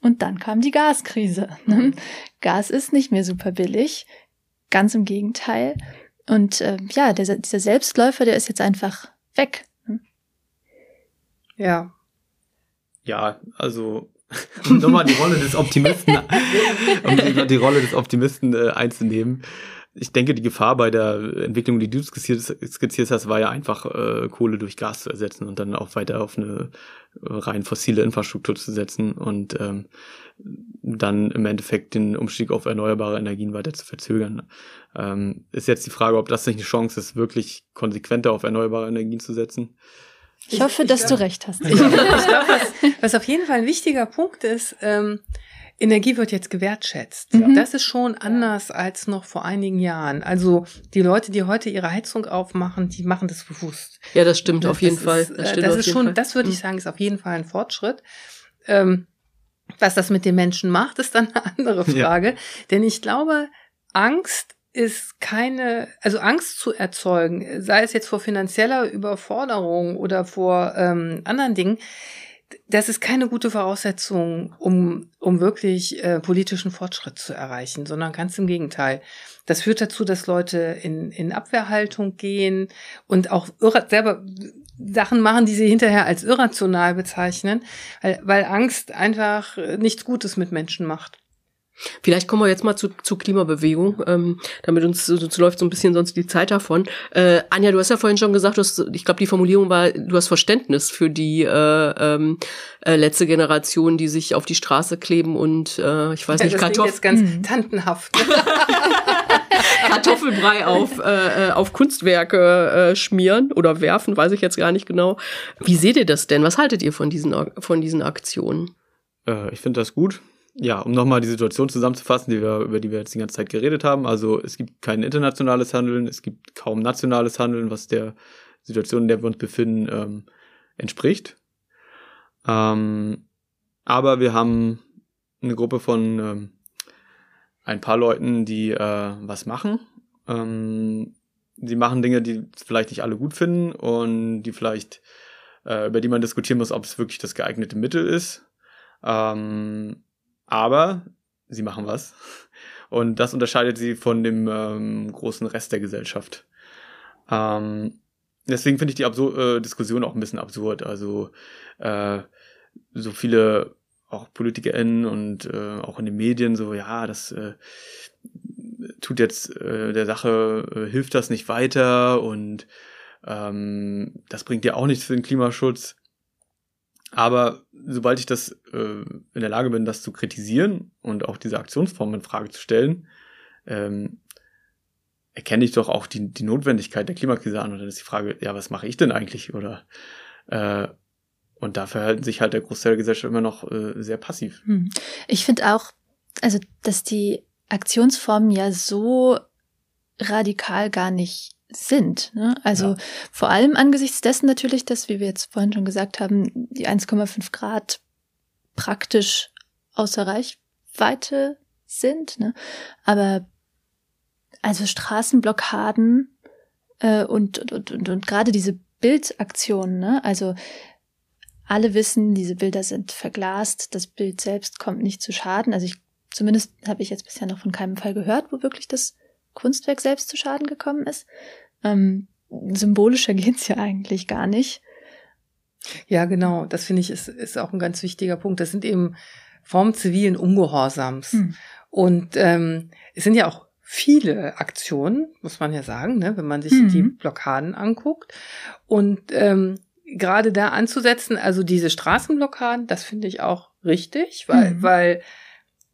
Und dann kam die Gaskrise. Ne? Gas ist nicht mehr super billig, ganz im Gegenteil. Und äh, ja, der, dieser Selbstläufer, der ist jetzt einfach weg. Ne? Ja. Ja, also <laughs> um nochmal die Rolle des Optimisten, <laughs> um die Rolle des Optimisten äh, einzunehmen ich denke, die Gefahr bei der Entwicklung, die du skizziert, skizziert hast, war ja einfach, äh, Kohle durch Gas zu ersetzen und dann auch weiter auf eine äh, rein fossile Infrastruktur zu setzen und ähm, dann im Endeffekt den Umstieg auf erneuerbare Energien weiter zu verzögern. Ähm, ist jetzt die Frage, ob das nicht eine Chance ist, wirklich konsequenter auf erneuerbare Energien zu setzen. Ich hoffe, dass ich, du recht hast. <laughs> Ich, ich glaube, was, was auf jeden Fall ein wichtiger Punkt ist, ähm, Energie wird jetzt gewertschätzt. Mhm. Das ist schon anders als noch vor einigen Jahren. Also die Leute, die heute ihre Heizung aufmachen, die machen das bewusst. Ja, das stimmt das auf jeden ist, Fall. Das, das ist schon, Fall. das würde ich mhm. sagen, ist auf jeden Fall ein Fortschritt. Ähm, was das mit den Menschen macht, ist dann eine andere Frage. Ja. Denn ich glaube, Angst ist keine, also Angst zu erzeugen, sei es jetzt vor finanzieller Überforderung oder vor ähm, anderen Dingen, das ist keine gute Voraussetzung, um, um wirklich äh, politischen Fortschritt zu erreichen, sondern ganz im Gegenteil. Das führt dazu, dass Leute in, in Abwehrhaltung gehen und auch selber Sachen machen, die sie hinterher als irrational bezeichnen, weil, weil Angst einfach nichts Gutes mit Menschen macht. Vielleicht kommen wir jetzt mal zu, zu Klimabewegung, ähm, damit uns so, so läuft so ein bisschen sonst die Zeit davon. Äh, Anja, du hast ja vorhin schon gesagt, du hast, ich glaube, die Formulierung war, du hast Verständnis für die äh, ähm, äh, letzte Generation, die sich auf die Straße kleben und äh, ich weiß ja, nicht, Kartoffeln. jetzt ganz hm. tantenhaft. <laughs> Kartoffelbrei auf, äh, äh, auf Kunstwerke äh, schmieren oder werfen, weiß ich jetzt gar nicht genau. Wie seht ihr das denn? Was haltet ihr von diesen, von diesen Aktionen? Äh, ich finde das gut ja, um nochmal die Situation zusammenzufassen, die wir, über die wir jetzt die ganze Zeit geredet haben. Also es gibt kein internationales Handeln, es gibt kaum nationales Handeln, was der Situation, in der wir uns befinden, ähm, entspricht. Ähm, aber wir haben eine Gruppe von ähm, ein paar Leuten, die äh, was machen. Ähm, die machen Dinge, die vielleicht nicht alle gut finden und die vielleicht, äh, über die man diskutieren muss, ob es wirklich das geeignete Mittel ist. Ähm, aber sie machen was. Und das unterscheidet sie von dem ähm, großen Rest der Gesellschaft. Ähm, deswegen finde ich die Absur äh, Diskussion auch ein bisschen absurd. Also äh, so viele auch PolitikerInnen und äh, auch in den Medien so, ja, das äh, tut jetzt äh, der Sache, äh, hilft das nicht weiter und ähm, das bringt ja auch nichts für den Klimaschutz. Aber sobald ich das äh, in der Lage bin, das zu kritisieren und auch diese Aktionsform in Frage zu stellen, ähm, erkenne ich doch auch die, die Notwendigkeit der Klimakrise an. Und dann ist die Frage, ja, was mache ich denn eigentlich? Oder äh, und da verhalten sich halt der Großteil der Gesellschaft immer noch äh, sehr passiv. Hm. Ich finde auch, also, dass die Aktionsformen ja so radikal gar nicht sind. Ne? Also ja. vor allem angesichts dessen natürlich, dass, wie wir jetzt vorhin schon gesagt haben, die 1,5 Grad praktisch außer Reichweite sind. Ne? Aber also Straßenblockaden äh, und, und, und, und gerade diese Bildaktionen, ne? also alle wissen, diese Bilder sind verglast, das Bild selbst kommt nicht zu Schaden. Also ich zumindest habe ich jetzt bisher noch von keinem Fall gehört, wo wirklich das Kunstwerk selbst zu Schaden gekommen ist. Ähm, symbolischer <laughs> geht's ja eigentlich gar nicht. Ja, genau. Das finde ich ist, ist auch ein ganz wichtiger Punkt. Das sind eben Formen zivilen Ungehorsams. Hm. Und ähm, es sind ja auch viele Aktionen, muss man ja sagen, ne, wenn man sich mhm. die Blockaden anguckt. Und ähm, gerade da anzusetzen, also diese Straßenblockaden, das finde ich auch richtig, weil, mhm. weil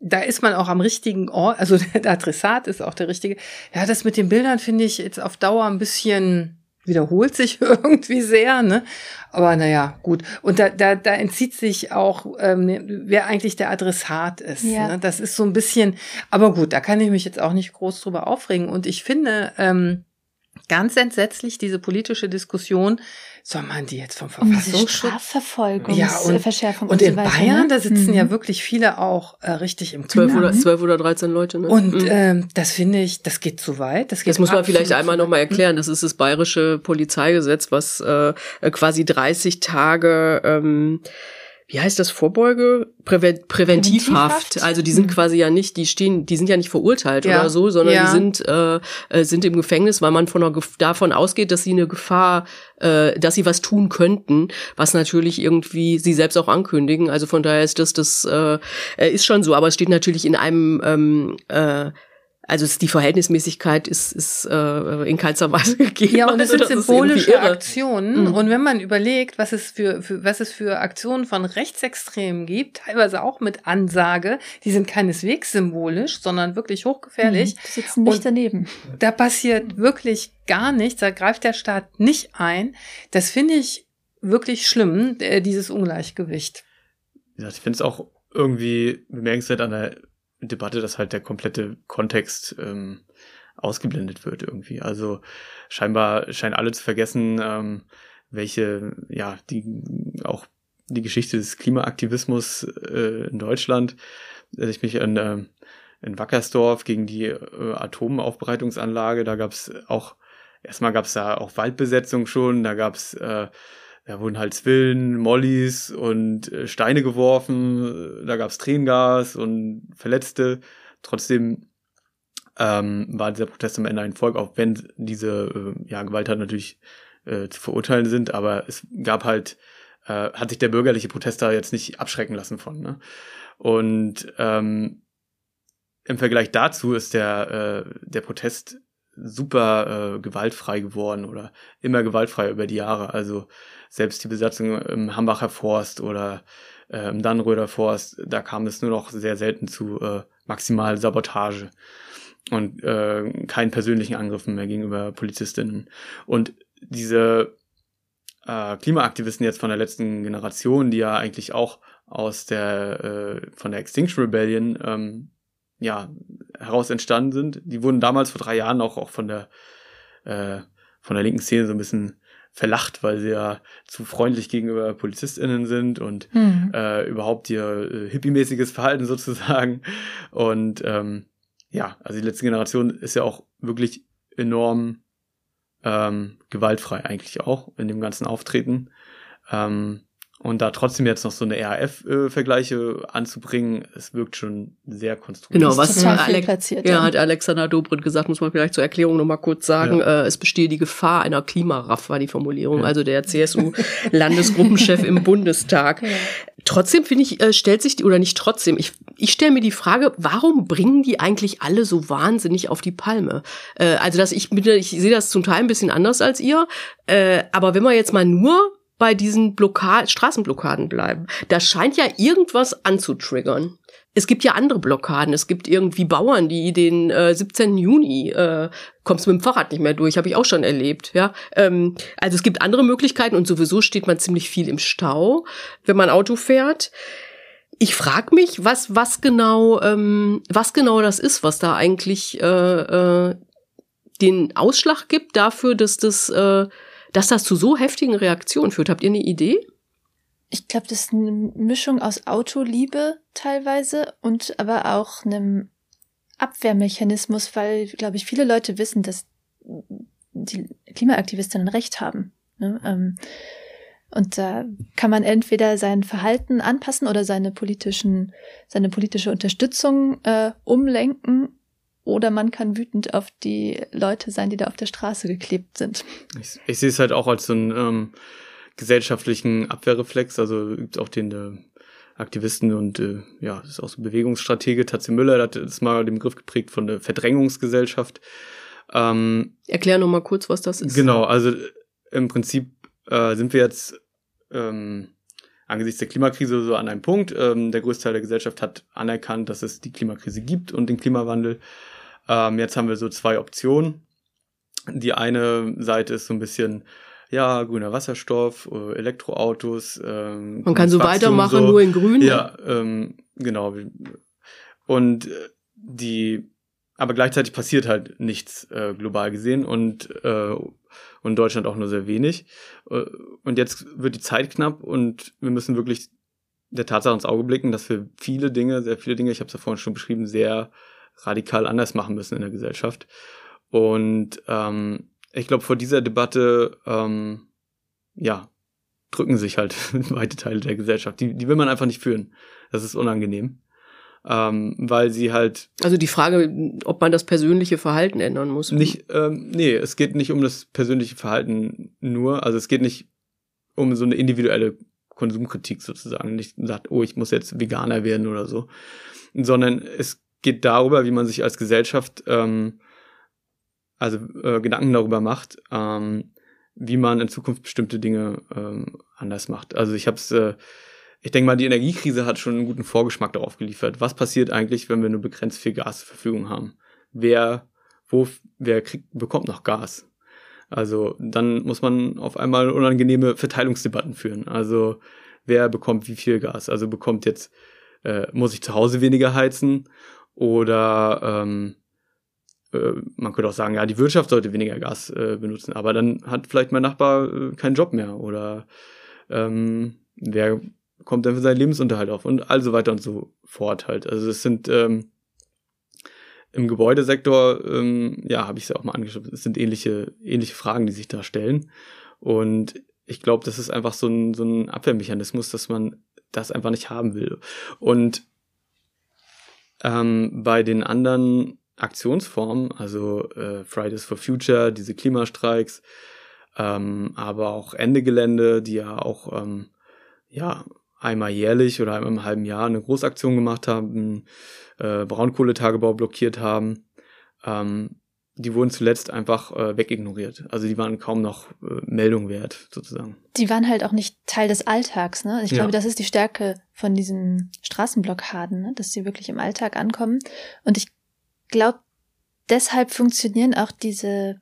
da ist man auch am richtigen Ort, also <laughs> der Adressat ist auch der richtige. Ja, das mit den Bildern finde ich jetzt auf Dauer ein bisschen wiederholt sich <laughs> irgendwie sehr, ne? Aber naja, gut. Und da, da, da entzieht sich auch, ähm, wer eigentlich der Adressat ist. Ja. Ne? Das ist so ein bisschen, aber gut, da kann ich mich jetzt auch nicht groß drüber aufregen. Und ich finde, ähm, ganz entsetzlich, diese politische Diskussion, soll man die jetzt vom Verfassungsschutz? Um Strafverfolgung, ja, und, Verschärfung und, und in so weiter, Bayern, ne? da sitzen mhm. ja wirklich viele auch äh, richtig im zwölf oder, zwölf oder 13 Leute. Ne? Und mhm. ähm, das finde ich, das geht zu weit. Das, geht das muss man vielleicht einmal nochmal erklären. Das ist das bayerische Polizeigesetz, was äh, quasi 30 Tage ähm, wie heißt das, Vorbeuge? Präve Präventivhaft. Also die sind mhm. quasi ja nicht, die stehen, die sind ja nicht verurteilt ja. oder so, sondern ja. die sind, äh, äh, sind im Gefängnis, weil man von einer, davon ausgeht, dass sie eine Gefahr, äh, dass sie was tun könnten, was natürlich irgendwie sie selbst auch ankündigen. Also von daher ist das, das äh, ist schon so, aber es steht natürlich in einem ähm, äh, also die Verhältnismäßigkeit ist, ist äh, in keinster Weise <laughs> gegeben. Ja, und es also, sind symbolische Aktionen. Mhm. Und wenn man überlegt, was es für, für was es für Aktionen von Rechtsextremen gibt, teilweise auch mit Ansage, die sind keineswegs symbolisch, sondern wirklich hochgefährlich. Mhm, die sitzen nicht und daneben. Da passiert wirklich gar nichts, da greift der Staat nicht ein. Das finde ich wirklich schlimm, äh, dieses Ungleichgewicht. Ja, ich finde es auch irgendwie bemerkenswert an der Debatte, dass halt der komplette Kontext ähm, ausgeblendet wird irgendwie. Also scheinbar scheinen alle zu vergessen, ähm, welche, ja, die auch die Geschichte des Klimaaktivismus äh, in Deutschland, dass ich mich an äh, in Wackersdorf gegen die äh, Atomaufbereitungsanlage, da gab's auch, erstmal gab's da auch Waldbesetzung schon, da gab's äh, da wurden halt Zwillen, Mollys und äh, Steine geworfen, da gab's Tränengas und Verletzte. Trotzdem ähm, war dieser Protest am Ende ein Volk, auch wenn diese äh, ja, Gewalttaten natürlich äh, zu verurteilen sind, aber es gab halt, äh, hat sich der bürgerliche Protest da jetzt nicht abschrecken lassen von. Ne? Und ähm, im Vergleich dazu ist der, äh, der Protest super äh, gewaltfrei geworden oder immer gewaltfrei über die Jahre. Also selbst die Besatzung im Hambacher Forst oder äh, im Dannröder Forst, da kam es nur noch sehr selten zu äh, maximal Sabotage und äh, keinen persönlichen Angriffen mehr gegenüber Polizistinnen. Und diese äh, Klimaaktivisten jetzt von der letzten Generation, die ja eigentlich auch aus der äh, von der Extinction Rebellion ähm, ja heraus entstanden sind, die wurden damals vor drei Jahren auch auch von der äh, von der linken Szene so ein bisschen verlacht, weil sie ja zu freundlich gegenüber PolizistInnen sind und mhm. äh, überhaupt ihr äh, hippie-mäßiges Verhalten <laughs> sozusagen. Und ähm, ja, also die letzte Generation ist ja auch wirklich enorm ähm, gewaltfrei eigentlich auch in dem ganzen Auftreten. Ähm, und da trotzdem jetzt noch so eine RAF-Vergleiche äh, anzubringen, es wirkt schon sehr konstruktiv. Genau, was Alex, ja, hat Alexander Dobrindt gesagt, muss man vielleicht zur Erklärung nochmal kurz sagen. Ja. Äh, es bestehe die Gefahr einer Klimaraff, war die Formulierung, ja. also der CSU-Landesgruppenchef im <laughs> Bundestag. Ja. Trotzdem finde ich, äh, stellt sich die, oder nicht trotzdem, ich, ich stelle mir die Frage, warum bringen die eigentlich alle so wahnsinnig auf die Palme? Äh, also, dass ich, ich sehe das zum Teil ein bisschen anders als ihr, äh, aber wenn man jetzt mal nur bei diesen Blockad Straßenblockaden bleiben. Da scheint ja irgendwas anzutriggern. Es gibt ja andere Blockaden. Es gibt irgendwie Bauern, die den äh, 17. Juni äh, kommst mit dem Fahrrad nicht mehr durch, habe ich auch schon erlebt. Ja, ähm, also es gibt andere Möglichkeiten und sowieso steht man ziemlich viel im Stau, wenn man Auto fährt. ich frage mich, was, was genau, ähm, was genau das ist, was da eigentlich äh, äh, den Ausschlag gibt dafür, dass das, äh, dass das zu so heftigen Reaktionen führt. Habt ihr eine Idee? Ich glaube, das ist eine Mischung aus Autoliebe teilweise und aber auch einem Abwehrmechanismus, weil, glaube ich, viele Leute wissen, dass die Klimaaktivistinnen recht haben. Ne? Ähm, und da kann man entweder sein Verhalten anpassen oder seine politischen, seine politische Unterstützung äh, umlenken oder man kann wütend auf die Leute sein, die da auf der Straße geklebt sind. Ich, ich sehe es halt auch als so einen ähm, gesellschaftlichen Abwehrreflex, also gibt auch den äh, Aktivisten und äh, ja, das ist auch so Bewegungsstratege. Tatze Müller hat das mal den Begriff geprägt von der Verdrängungsgesellschaft. Ähm, Erklär noch mal kurz, was das ist. Genau, also im Prinzip äh, sind wir jetzt ähm, angesichts der Klimakrise so an einem Punkt. Ähm, der größte Teil der Gesellschaft hat anerkannt, dass es die Klimakrise gibt und den Klimawandel. Ähm, jetzt haben wir so zwei Optionen. Die eine Seite ist so ein bisschen, ja, grüner Wasserstoff, äh, Elektroautos. Ähm, Man kann so weitermachen, so. nur in grün. Ja, ähm, genau. Und äh, die, aber gleichzeitig passiert halt nichts äh, global gesehen und äh, und Deutschland auch nur sehr wenig. Äh, und jetzt wird die Zeit knapp und wir müssen wirklich der Tatsache ins Auge blicken, dass wir viele Dinge, sehr viele Dinge, ich habe es ja vorhin schon beschrieben, sehr radikal anders machen müssen in der Gesellschaft. Und ähm, ich glaube, vor dieser Debatte, ähm, ja, drücken sich halt <laughs> weite Teile der Gesellschaft. Die, die will man einfach nicht führen. Das ist unangenehm ähm, weil sie halt. Also die Frage, ob man das persönliche Verhalten ändern muss. Nicht, ähm, nee, es geht nicht um das persönliche Verhalten nur. Also es geht nicht um so eine individuelle Konsumkritik sozusagen. Nicht sagt, oh, ich muss jetzt Veganer werden oder so, sondern es geht darüber, wie man sich als Gesellschaft ähm, also äh, Gedanken darüber macht, ähm, wie man in Zukunft bestimmte Dinge ähm, anders macht. Also ich habe es äh, ich denke mal, die Energiekrise hat schon einen guten Vorgeschmack darauf geliefert. Was passiert eigentlich, wenn wir nur begrenzt viel Gas zur Verfügung haben? Wer, wo, wer kriegt, bekommt noch Gas? Also dann muss man auf einmal unangenehme Verteilungsdebatten führen. Also wer bekommt wie viel Gas? Also bekommt jetzt, äh, muss ich zu Hause weniger heizen? Oder ähm, äh, man könnte auch sagen, ja, die Wirtschaft sollte weniger Gas äh, benutzen, aber dann hat vielleicht mein Nachbar äh, keinen Job mehr. Oder ähm, wer kommt dann für seinen Lebensunterhalt auf und all so weiter und so fort halt. Also es sind ähm, im Gebäudesektor, ähm, ja, habe ich es ja auch mal angeschaut, es sind ähnliche, ähnliche Fragen, die sich da stellen. Und ich glaube, das ist einfach so ein, so ein Abwehrmechanismus, dass man das einfach nicht haben will. Und ähm, bei den anderen Aktionsformen, also äh, Fridays for Future, diese Klimastreiks, ähm, aber auch Ende Gelände, die ja auch ähm, ja einmal jährlich oder einmal im halben Jahr eine Großaktion gemacht haben, äh, Braunkohletagebau blockiert haben. Ähm, die wurden zuletzt einfach äh, wegignoriert. Also die waren kaum noch äh, Meldung wert, sozusagen. Die waren halt auch nicht Teil des Alltags, ne? Ich ja. glaube, das ist die Stärke von diesen Straßenblockaden, ne? dass sie wirklich im Alltag ankommen. Und ich glaube, deshalb funktionieren auch diese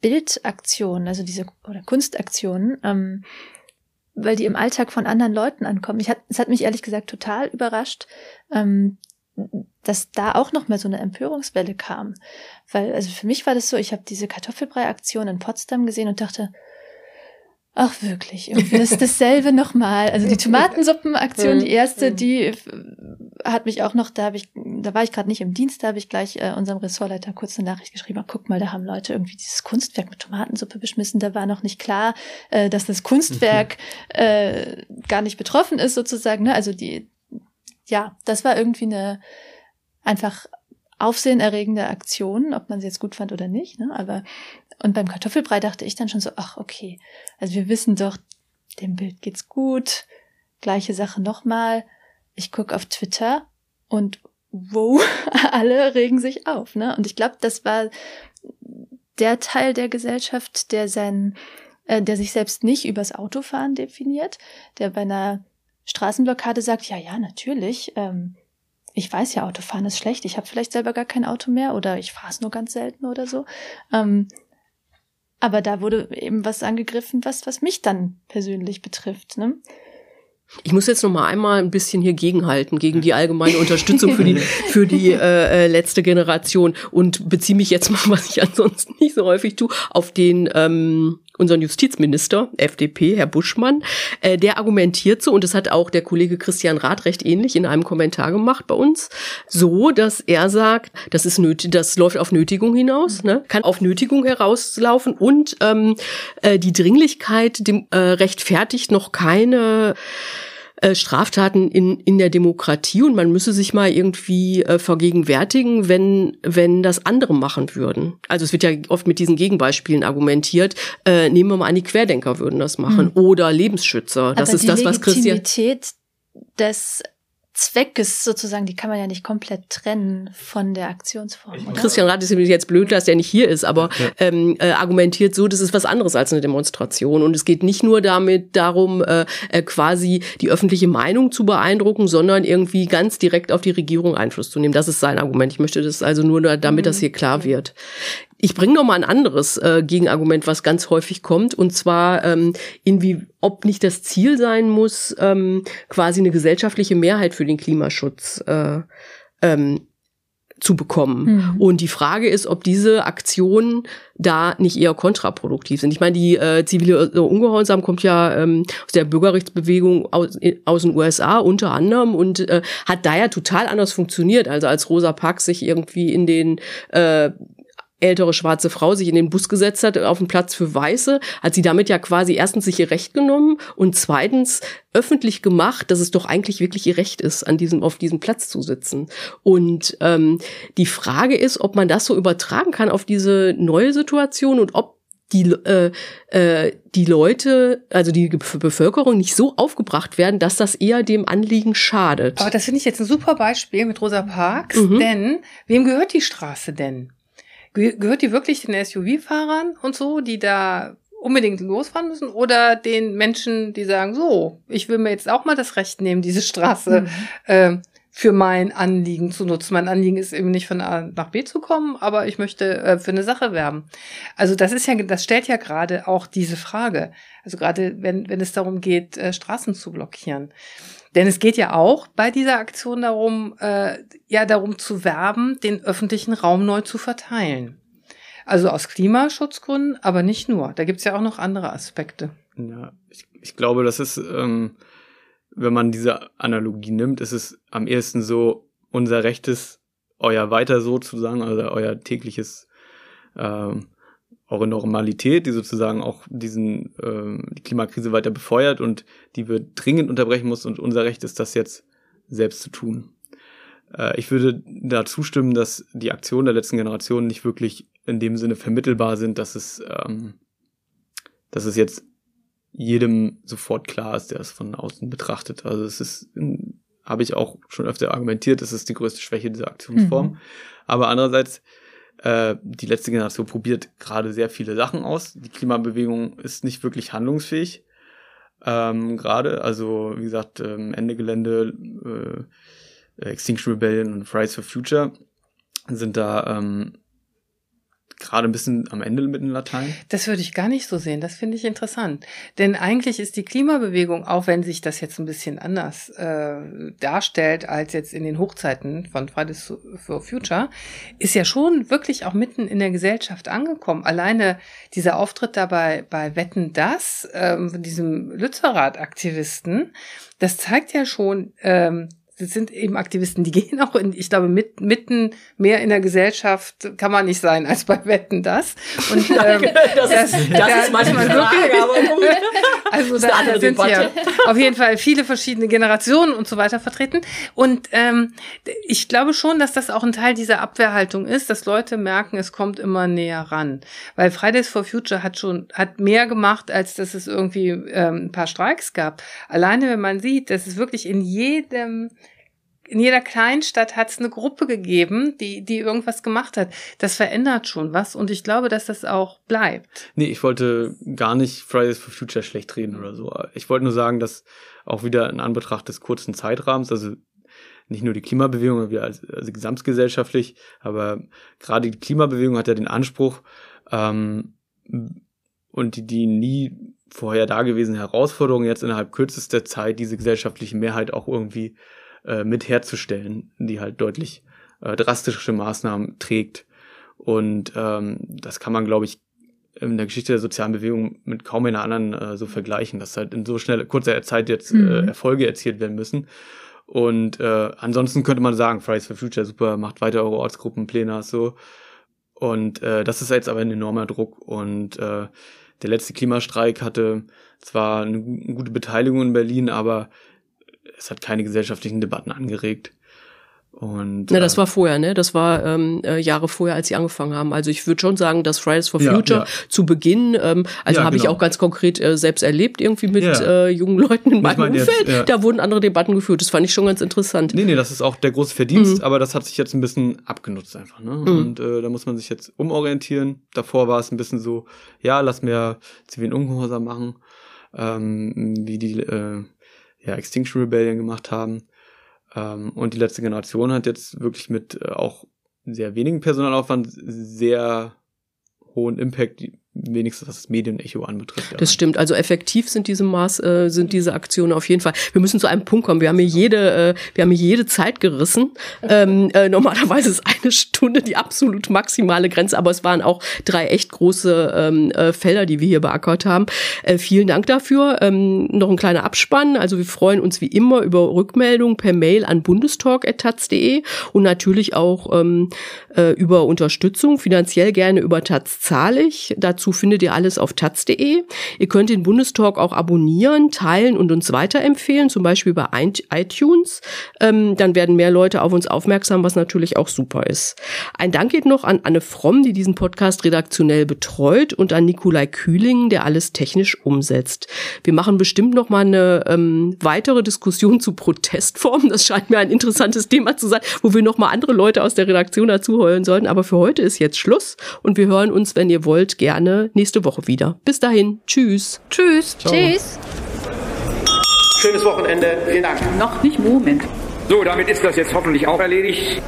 Bildaktionen, also diese oder Kunstaktionen, ähm, weil die im Alltag von anderen Leuten ankommen. Ich hat, es hat mich ehrlich gesagt total überrascht, ähm, dass da auch noch mal so eine Empörungswelle kam. Weil, also für mich war das so, ich habe diese Kartoffelbrei-Aktion in Potsdam gesehen und dachte, Ach wirklich, das ist <laughs> dasselbe nochmal. Also die Tomatensuppenaktion, die erste, die hat mich auch noch, da habe ich, da war ich gerade nicht im Dienst, da habe ich gleich äh, unserem Ressortleiter kurz eine Nachricht geschrieben, guck mal, da haben Leute irgendwie dieses Kunstwerk mit Tomatensuppe beschmissen. Da war noch nicht klar, äh, dass das Kunstwerk <laughs> äh, gar nicht betroffen ist, sozusagen. Ne? Also die, ja, das war irgendwie eine einfach aufsehenerregende Aktion, ob man sie jetzt gut fand oder nicht. Ne? Aber und beim Kartoffelbrei dachte ich dann schon so, ach okay, also wir wissen doch, dem Bild geht's gut. Gleiche Sache nochmal. Ich guck auf Twitter und wow, <laughs> alle regen sich auf. Ne? Und ich glaube, das war der Teil der Gesellschaft, der sein, äh, der sich selbst nicht übers Autofahren definiert, der bei einer Straßenblockade sagt, ja, ja, natürlich, ähm, ich weiß ja, Autofahren ist schlecht, ich habe vielleicht selber gar kein Auto mehr oder ich fahre es nur ganz selten oder so. Ähm, aber da wurde eben was angegriffen, was, was mich dann persönlich betrifft. Ne? Ich muss jetzt noch mal einmal ein bisschen hier gegenhalten gegen die allgemeine <laughs> Unterstützung für die für die <laughs> äh, äh, letzte Generation und beziehe mich jetzt mal, was ich ansonsten nicht so häufig tue, auf den ähm, unseren Justizminister, FDP, Herr Buschmann, äh, der argumentiert so, und das hat auch der Kollege Christian Rath recht ähnlich in einem Kommentar gemacht bei uns, so, dass er sagt, das ist nötig, das läuft auf Nötigung hinaus, ne? kann auf Nötigung herauslaufen und ähm, äh, die Dringlichkeit dem, äh, rechtfertigt noch keine äh, Straftaten in, in der Demokratie und man müsse sich mal irgendwie äh, vergegenwärtigen, wenn, wenn das andere machen würden. Also es wird ja oft mit diesen Gegenbeispielen argumentiert. Äh, nehmen wir mal an, die Querdenker würden das machen Hm. oder Lebensschützer. Das Aber ist das, was Christian. Des Zweckes sozusagen, die kann man ja nicht komplett trennen von der Aktionsform. Oder? Christian Rath ist nämlich jetzt blöd, dass der nicht hier ist, aber ähm, äh, argumentiert so, das ist was anderes als eine Demonstration. Und es geht nicht nur damit darum, äh, äh, quasi die öffentliche Meinung zu beeindrucken, sondern irgendwie ganz direkt auf die Regierung Einfluss zu nehmen. Das ist sein Argument. Ich möchte das also nur, da- damit das hier klar wird. Ich bringe noch mal ein anderes äh, Gegenargument, was ganz häufig kommt, und zwar ähm, inwie, ob nicht das Ziel sein muss, ähm, quasi eine gesellschaftliche Mehrheit für den Klimaschutz äh, ähm, zu bekommen. Mhm. Und die Frage ist, ob diese Aktionen da nicht eher kontraproduktiv sind. Ich meine, die äh, zivile äh, Ungehorsam kommt ja ähm, aus der Bürgerrechtsbewegung aus, in- aus den USA unter anderem und äh, hat da ja total anders funktioniert. Also als Rosa Parks sich irgendwie in den äh, ältere schwarze Frau sich in den Bus gesetzt hat auf den Platz für Weiße, hat sie damit ja quasi erstens sich ihr Recht genommen und zweitens öffentlich gemacht, dass es doch eigentlich wirklich ihr Recht ist, an diesem auf diesem Platz zu sitzen. Und ähm, die Frage ist, ob man das so übertragen kann auf diese neue Situation und ob die, äh, äh, die Leute, also die Bevölkerung nicht so aufgebracht werden, dass das eher dem Anliegen schadet. Aber das finde ich jetzt ein super Beispiel mit Rosa Parks, Mhm. denn wem gehört die Straße denn? Ge gehört die wirklich den SUV-Fahrern und so, die da unbedingt losfahren müssen oder den Menschen, die sagen, so, ich will mir jetzt auch mal das Recht nehmen, diese Straße äh, für mein Anliegen zu nutzen. Mein Anliegen ist eben nicht von A nach B zu kommen, aber ich möchte äh, für eine Sache werben. Also das ist ja, das stellt ja gerade auch diese Frage. Also gerade wenn, wenn es darum geht, äh, Straßen zu blockieren. Denn es geht ja auch bei dieser Aktion darum, äh, ja darum zu werben, den öffentlichen Raum neu zu verteilen. Also aus Klimaschutzgründen, aber nicht nur. Da gibt's ja auch noch andere Aspekte. Ja, ich, ich glaube, das ist, ähm, wenn man diese Analogie nimmt, ist es am ehesten so, unser Recht ist euer weiter sozusagen, also euer tägliches, ähm, eure Normalität, die sozusagen auch diesen, ähm, die Klimakrise weiter befeuert und die wir dringend unterbrechen muss und unser Recht ist, das jetzt selbst zu tun. Äh, ich würde da zustimmen, dass die Aktionen der letzten Generation nicht wirklich in dem Sinne vermittelbar sind, dass es, ähm, dass es jetzt jedem sofort klar ist, der es von außen betrachtet. Also es ist, ähm, habe ich auch schon öfter argumentiert, es ist die größte Schwäche dieser Aktionsform. Mhm. Aber andererseits, äh, die letzte Generation probiert gerade sehr viele Sachen aus. Die Klimabewegung ist nicht wirklich handlungsfähig. Ähm, gerade, also wie gesagt, ähm, Ende Gelände, äh, Extinction Rebellion und Fridays for Future sind da ähm, gerade ein bisschen am Ende mit den Latein. Das würde ich gar nicht so sehen. Das finde ich interessant. Denn eigentlich ist die Klimabewegung, auch wenn sich das jetzt ein bisschen anders äh, darstellt als jetzt in den Hochzeiten von Fridays for Future, ist ja schon wirklich auch mitten in der Gesellschaft angekommen. Alleine dieser Auftritt dabei bei Wetten das, ähm, von diesem Lützerath-Aktivisten, das zeigt ja schon, ähm, das sind eben Aktivisten, die <laughs> gehen auch in, ich glaube, mit, mitten mehr in der Gesellschaft kann man nicht sein als bei Wetten das. Und <laughs> ähm, Das ist- das ist manchmal eine Frage, aber gut. <laughs> also Das ist da, da sind ja Debatte. auf jeden Fall viele verschiedene Generationen und so weiter vertreten. Und ähm, ich glaube schon, dass das auch ein Teil dieser Abwehrhaltung ist, dass Leute merken, es kommt immer näher ran. Weil Fridays for Future hat schon hat mehr gemacht, als dass es irgendwie ähm, ein paar Streiks gab. Alleine wenn man sieht, dass es wirklich in jedem in jeder Kleinstadt hat es eine Gruppe gegeben, die, die irgendwas gemacht hat. Das verändert schon was und ich glaube, dass das auch bleibt. Nee, ich wollte gar nicht Fridays for Future schlecht reden oder so. Ich wollte nur sagen, dass auch wieder in Anbetracht des kurzen Zeitrahmens, also nicht nur die Klimabewegung, wir als, also gesamtgesellschaftlich, aber gerade die Klimabewegung hat ja den Anspruch, ähm, und die, die nie vorher dagewesene Herausforderung jetzt innerhalb kürzester Zeit diese gesellschaftliche Mehrheit auch irgendwie äh, mit herzustellen, die halt deutlich äh, drastische Maßnahmen trägt. Und ähm, das kann man, glaube ich, in der Geschichte der sozialen Bewegung mit kaum einer anderen äh, so vergleichen, dass halt in so schnell kurzer Zeit jetzt äh, mhm. Erfolge erzielt werden müssen. Und äh, ansonsten könnte man sagen, Fridays for Future, super, macht weiter eure Ortsgruppen, Pläne, so. Und äh, das ist jetzt aber ein enormer Druck. Und äh, der letzte Klimastreik hatte zwar eine, eine gute Beteiligung in Berlin, aber es hat keine gesellschaftlichen Debatten angeregt. Und, Na, das äh, war vorher, ne? Das war ähm, äh, Jahre vorher, als sie angefangen haben. Also ich würde schon sagen, dass Fridays for Future ja, ja. zu Beginn, ähm, also ja, habe genau. ich auch ganz konkret äh, selbst erlebt, irgendwie mit äh, jungen Leuten in meinem Umfeld. Jetzt, da wurden andere Debatten geführt. Das fand ich schon ganz interessant. Nee, nee, das ist auch der große Verdienst, mhm. aber das hat sich jetzt ein bisschen abgenutzt einfach. Ne? Mhm. Und äh, da muss man sich jetzt umorientieren. Davor war es ein bisschen so, ja, lass mehr zivilen Ungehorsam machen, ähm, wie die äh, ja, Extinction Rebellion gemacht haben. Ähm, und die letzte Generation hat jetzt wirklich mit äh, auch sehr wenigen Personalaufwand sehr hohen Impact wenigstens was das Medienecho anbetrifft. Das stimmt. Also effektiv sind diese Maß, äh, sind diese Aktionen auf jeden Fall. Wir müssen zu einem Punkt kommen. Wir haben hier jede, äh, wir haben hier jede Zeit gerissen. Ähm, äh, normalerweise ist eine Stunde die absolut maximale Grenze, aber es waren auch drei echt große ähm, äh, Felder, die wir hier beackert haben. Äh, vielen Dank dafür. Ähm, noch ein kleiner Abspann. Also wir freuen uns wie immer über Rückmeldungen per Mail an bundestalk.taz.de und natürlich auch ähm, äh, über Unterstützung, finanziell gerne über Taz zahlig. Dazu Dazu findet ihr alles auf taz.de. Ihr könnt den Bundestalk auch abonnieren, teilen und uns weiterempfehlen, zum Beispiel bei iTunes. Ähm, dann werden mehr Leute auf uns aufmerksam, was natürlich auch super ist. Ein Dank geht noch an Anne Fromm, die diesen Podcast redaktionell betreut und an Nikolai Kühling, der alles technisch umsetzt. Wir machen bestimmt noch mal eine ähm, weitere Diskussion zu Protestformen. Das scheint mir ein interessantes Thema zu sein, wo wir noch mal andere Leute aus der Redaktion dazu heulen sollten. Aber für heute ist jetzt Schluss und wir hören uns, wenn ihr wollt, gerne nächste Woche wieder. Bis dahin, tschüss. Tschüss. Ciao. Tschüss. Schönes Wochenende. Vielen Dank. Noch nicht Moment. So, damit ist das jetzt hoffentlich auch erledigt.